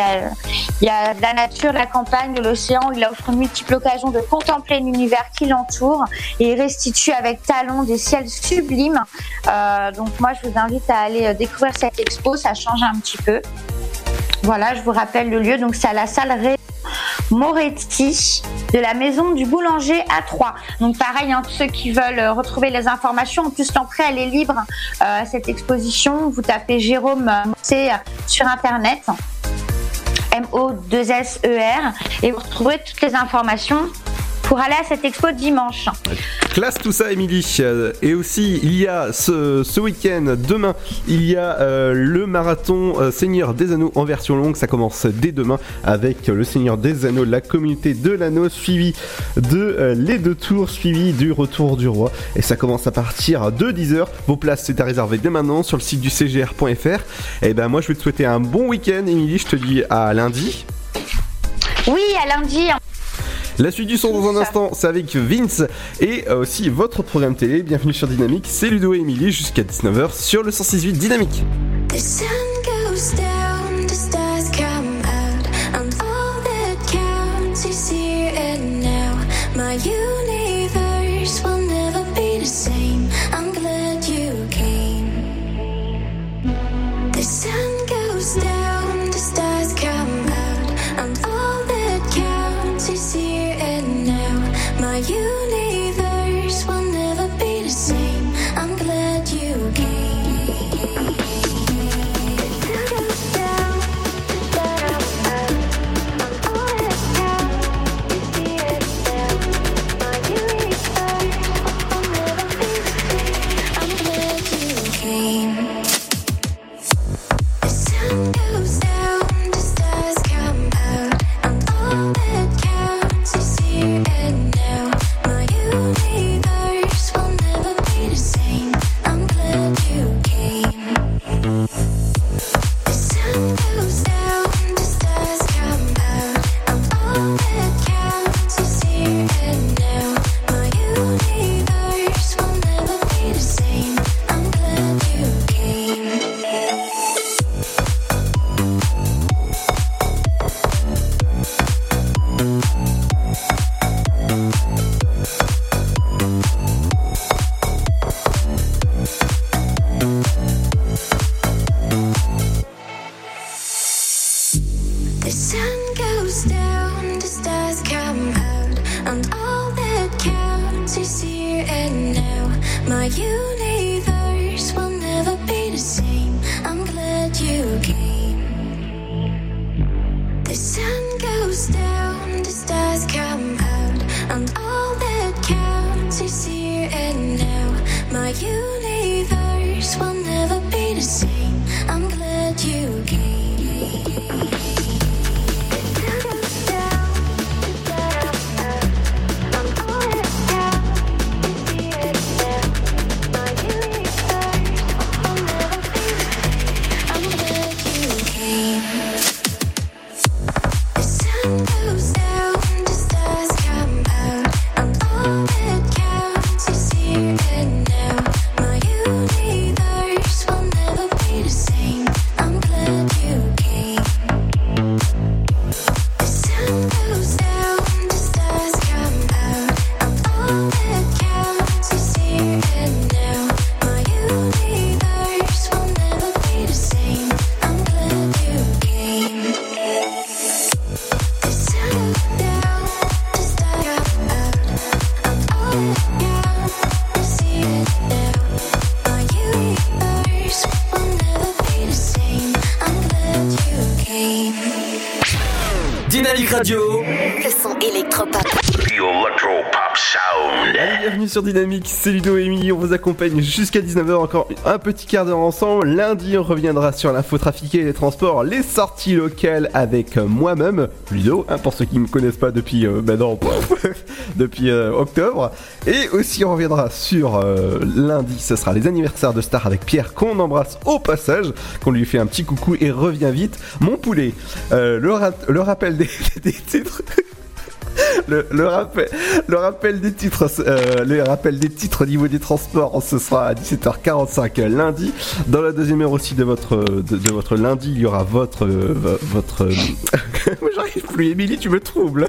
y a, de la nature, de la campagne, de l'océan. Il offre une multiple occasion de contempler l'univers qui l'entoure et il restitue avec talent des ciels sublimes. Euh, donc moi, je vous invite à aller découvrir cette expo. Ça change un petit peu. Voilà, je vous rappelle le lieu. Donc c'est à la salle Ré Moretti de la maison du boulanger à 3. Donc pareil, hein, ceux qui veulent euh, retrouver les informations, en plus l'entrée elle est libre euh, cette exposition. Vous tapez Jérôme c'est sur internet. M-O-2-S-E-R et vous retrouverez toutes les informations pour aller à cette expo dimanche. Classe tout ça, Émilie. Euh, et aussi, il y a ce, week-end, demain, il y a euh, le marathon euh, Seigneur des Anneaux en version longue. Ça commence dès demain avec le Seigneur des Anneaux, la communauté de l'anneau, suivi de les deux tours, suivi du retour du roi. Et ça commence à partir de 10h. Vos places, c'est à réserver dès maintenant sur le site du cgr.fr. Et ben, moi, je vais te souhaiter un bon week-end, Émilie. Je te dis à lundi. Oui, à lundi. La suite du son dans un instant, c'est avec Vince et euh, aussi votre programme télé. Bienvenue sur Dynamique, c'est Ludo et Émilie jusqu'à 19h sur le 168 Dynamique. you sur Dynamique, c'est Ludo et Emily, on vous accompagne jusqu'à 19h, encore un petit quart d'heure ensemble. Lundi, on reviendra sur l'info trafiquée, les transports, les sorties locales avec moi-même, Ludo, hein, pour ceux qui ne me connaissent pas depuis, euh, bah <laughs> depuis euh, octobre. Et aussi, on reviendra sur euh, lundi, ce sera les anniversaires de Star avec Pierre, qu'on embrasse au passage, qu'on lui fait un petit coucou et revient vite. Mon poulet, euh, le rappel des, <laughs> des titres. Le, le rappel, le rappel des titres, euh, le rappel des titres au niveau des transports, ce sera à 17h45 lundi. Dans la deuxième heure aussi de votre de, votre lundi, il y aura votre euh, vo- votre. <laughs> J'arrive plus, Émilie, tu me troubles.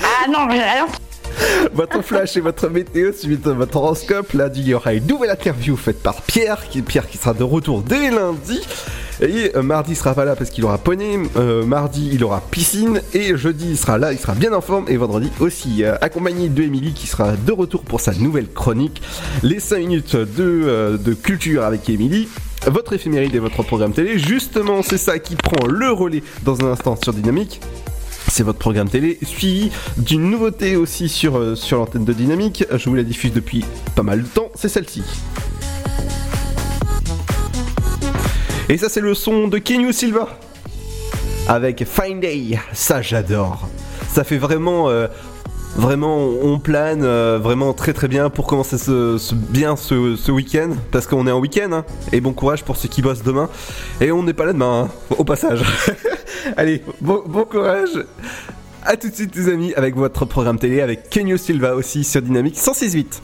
Ah non, mais alors, Votre flash et votre météo suite de votre horoscope. Lundi, il y aura une nouvelle interview faite par Pierre, qui Pierre qui sera de retour dès lundi. Et euh, mardi, il sera pas là parce qu'il aura poney. Euh, mardi, il aura piscine. Et jeudi, il sera là, il sera bien en forme. Et vendredi aussi, euh, accompagné de Émilie qui sera de retour pour sa nouvelle chronique. Les 5 minutes de, de culture avec Émilie. Votre éphéméride et votre programme télé. Justement, c'est ça qui prend le relais dans un instant sur Dynamique. C'est votre programme télé, suivi d'une nouveauté aussi sur, euh, sur l'antenne de Dynamique. Je vous la diffuse depuis pas mal de temps, c'est celle-ci. Et ça, c'est le son de Kenyu Silva avec Fine Day. Ça, j'adore. Ça fait vraiment. euh, Vraiment, on plane euh, vraiment très très bien pour commencer ce, ce- bien ce, ce week-end, parce qu'on est en week-end, hein. et bon courage pour ceux qui bossent demain. Et on n'est pas là demain, hein, au passage. <laughs> <laughs> Allez, bon, courage. À tout de suite les amis avec votre programme télé avec Kenyo Silva aussi sur Dynamique 106.8.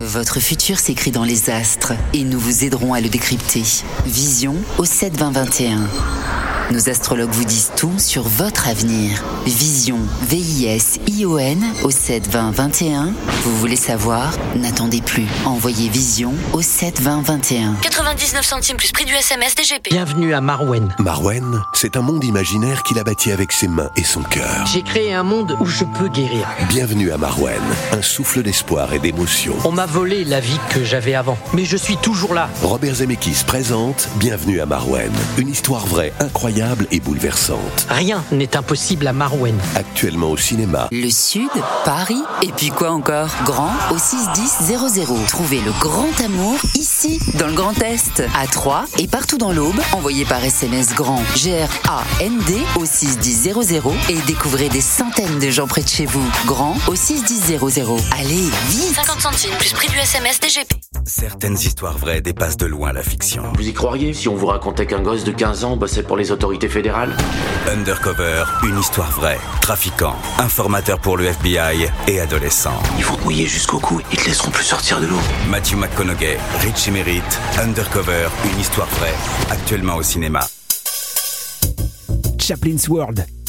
Votre futur s'écrit dans les astres et nous vous aiderons à le décrypter. Vision au 7 20 21. Nos astrologues vous disent tout sur votre avenir. Vision, V-I-S-I-O-N au 7 20 21. Vous voulez savoir? N'attendez plus. Envoyez Vision au 7 20 21. 99 centimes plus prix du SMS DGP. Bienvenue à Marwen. Marwen, c'est un monde imaginaire qu'il a bâti avec ses mains et son cœur. J'ai créé un monde où je peux guérir. Bienvenue à Marwen, un souffle d'espoir et d'émotion. On m'a volé la vie que j'avais avant, mais je suis toujours là. Robert Zemeckis présente Bienvenue à Marwen, une histoire vraie, incroyable et bouleversante. Rien n'est impossible à Marwen. Actuellement au cinéma. Le Sud, Paris, et puis quoi encore? Grand au 61000. Trouvez le grand amour ici, dans le Grand Est, à Troyes et partout dans l'Aube. Envoyez par SMS grand G-R-A-N-D au 61000 et découvrez des centaines de gens près de chez vous. Grand au 61000. Allez, vite 50 centimes plus prix du SMS DGP. Certaines histoires vraies dépassent de loin la fiction. Vous y croiriez? Si on vous racontait qu'un gosse de 15 ans bossait pour les autorités fédérales Undercover, une histoire vraie. Trafiquant, informateur pour le FBI et adolescent. Ils vont te mouiller jusqu'au cou, ils te laisseront plus sortir de l'eau. Matthew McConaughey, Rich Emerit, Undercover, une histoire vraie. Actuellement au cinéma. Chaplin's World.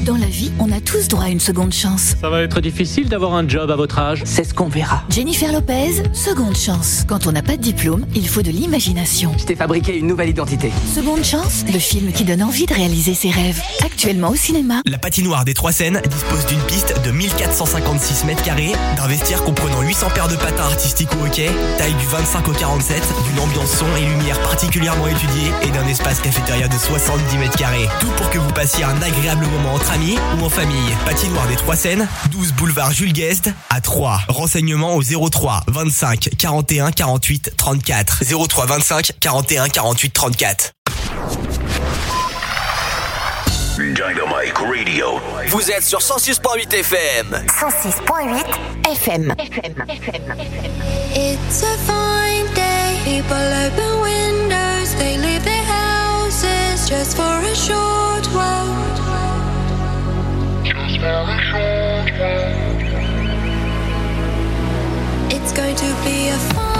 Dans la vie, on a tous droit à une seconde chance. Ça va être difficile d'avoir un job à votre âge. C'est ce qu'on verra. Jennifer Lopez, seconde chance. Quand on n'a pas de diplôme, il faut de l'imagination. Je t'ai fabriqué une nouvelle identité. Seconde chance, le film qui donne envie de réaliser ses rêves. Actuellement au cinéma. La patinoire des Trois Seines dispose d'une piste de 1456 mètres carrés, d'un vestiaire comprenant 800 paires de patins artistiques au hockey, taille du 25 au 47, d'une ambiance son et lumière particulièrement étudiée et d'un espace cafétéria de 70 mètres carrés. Tout pour que vous passiez un agréable moment entre amis ou en famille. Patinoire des Trois Seines, 12 boulevard Jules Guest à 3. Renseignements au 03 25 41 48 34. 03 25 41 48 34. Dynamite Radio. Vous êtes sur 106.8 FM. 106.8 FM. It's a fine day. People open windows. They leave their houses just for a short while. It's going to be a fine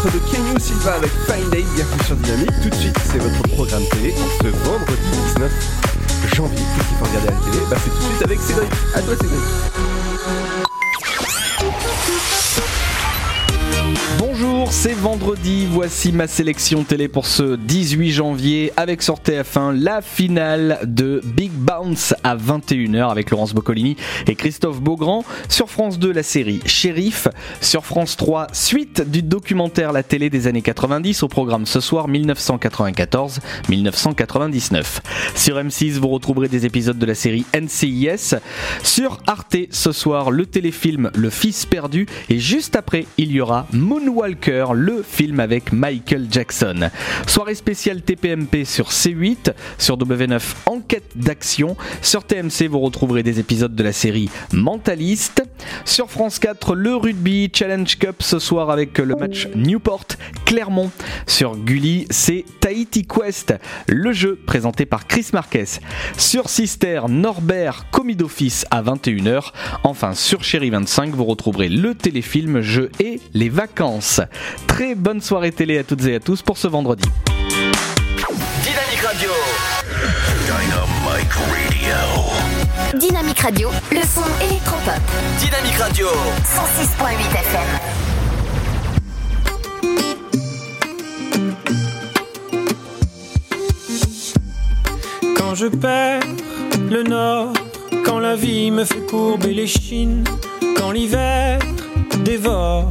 titre de Kenyu Silva avec Fine Day. Bienvenue sur Dynamique. Tout de suite, c'est votre programme télé ce vendredi 19 janvier. Qu'est-ce qu'il faut regarder à la télé? Bah, c'est tout de suite avec Cédric. À toi, Cédric. C'est vendredi, voici ma sélection télé pour ce 18 janvier avec sur TF1 la finale de Big Bounce à 21h avec Laurence Boccolini et Christophe Beaugrand. Sur France 2 la série Shérif, sur France 3 suite du documentaire La télé des années 90 au programme ce soir 1994-1999. Sur M6 vous retrouverez des épisodes de la série NCIS. Sur Arte ce soir le téléfilm Le Fils perdu et juste après il y aura Moonwalker, le film avec Michael Jackson. Soirée spéciale TPMP sur C8, sur W9 Enquête d'action, sur TMC vous retrouverez des épisodes de la série Mentaliste, sur France 4 le rugby Challenge Cup ce soir avec le match Newport Clermont, sur Gulli c'est Tahiti Quest, le jeu présenté par Chris Marquez, sur Sister Norbert commis d'office à 21h, enfin sur Chéri 25 vous retrouverez le téléfilm Jeux et les vacances. Très bonne soirée télé à toutes et à tous pour ce vendredi. Dynamique Radio. Dynamic Radio. Dynamique Radio, le son électropop. Dynamique Radio. 106.8 FM. Quand je perds le nord, quand la vie me fait courber les chines, quand l'hiver dévore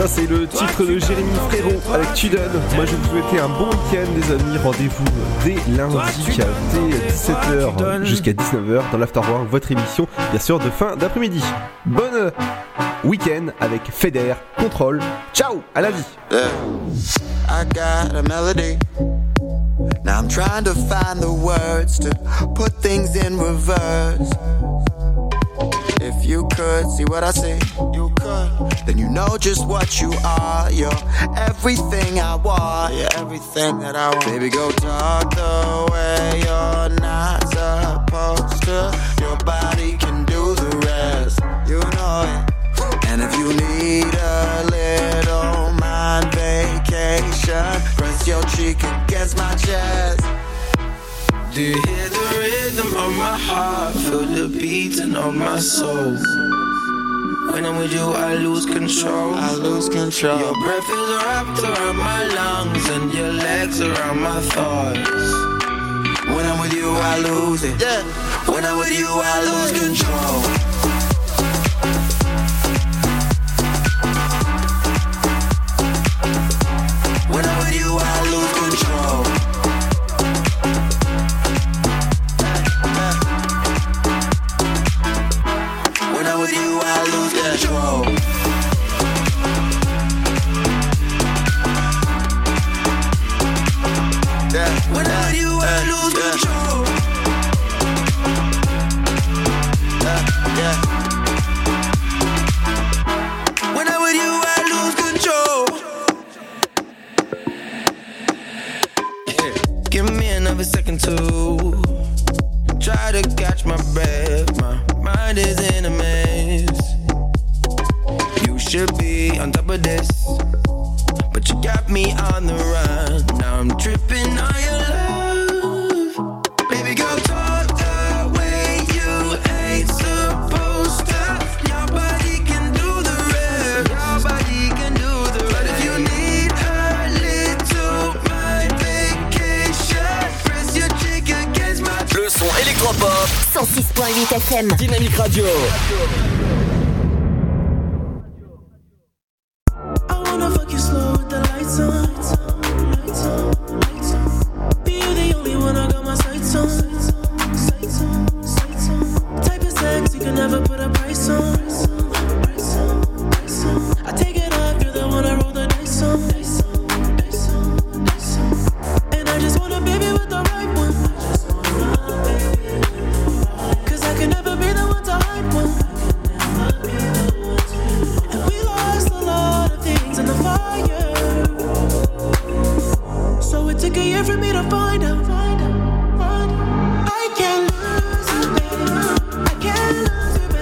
Ça c'est le titre de Jérémy Frérot avec Tu donnes. Moi je vous souhaite un bon week-end les amis. Rendez-vous dès lundi dès 17h jusqu'à 19h dans l'Afterwork, votre émission bien sûr de fin d'après-midi. Bonne euh, week-end avec Feder, Contrôle. Ciao, à la vie. You could see what I see, you could. Then you know just what you are. You're everything I want. You're everything that I want. Baby, go talk the way you're not supposed to. Your body can do the rest. You know it. And if you need a little mind vacation, press your cheek against my chest. Do you hear the rhythm of my heart? Feel the beating of my soul. When I'm with you, I lose control. I lose control. Your breath is wrapped around my lungs and your legs around my thoughts. When I'm with you, I lose it. Yeah. When I'm with you, I lose control. To try to catch my breath. My mind is in a mess. You should be on top of this, but you got me on the run. Now I'm tripping on your love. Dynamique Radio.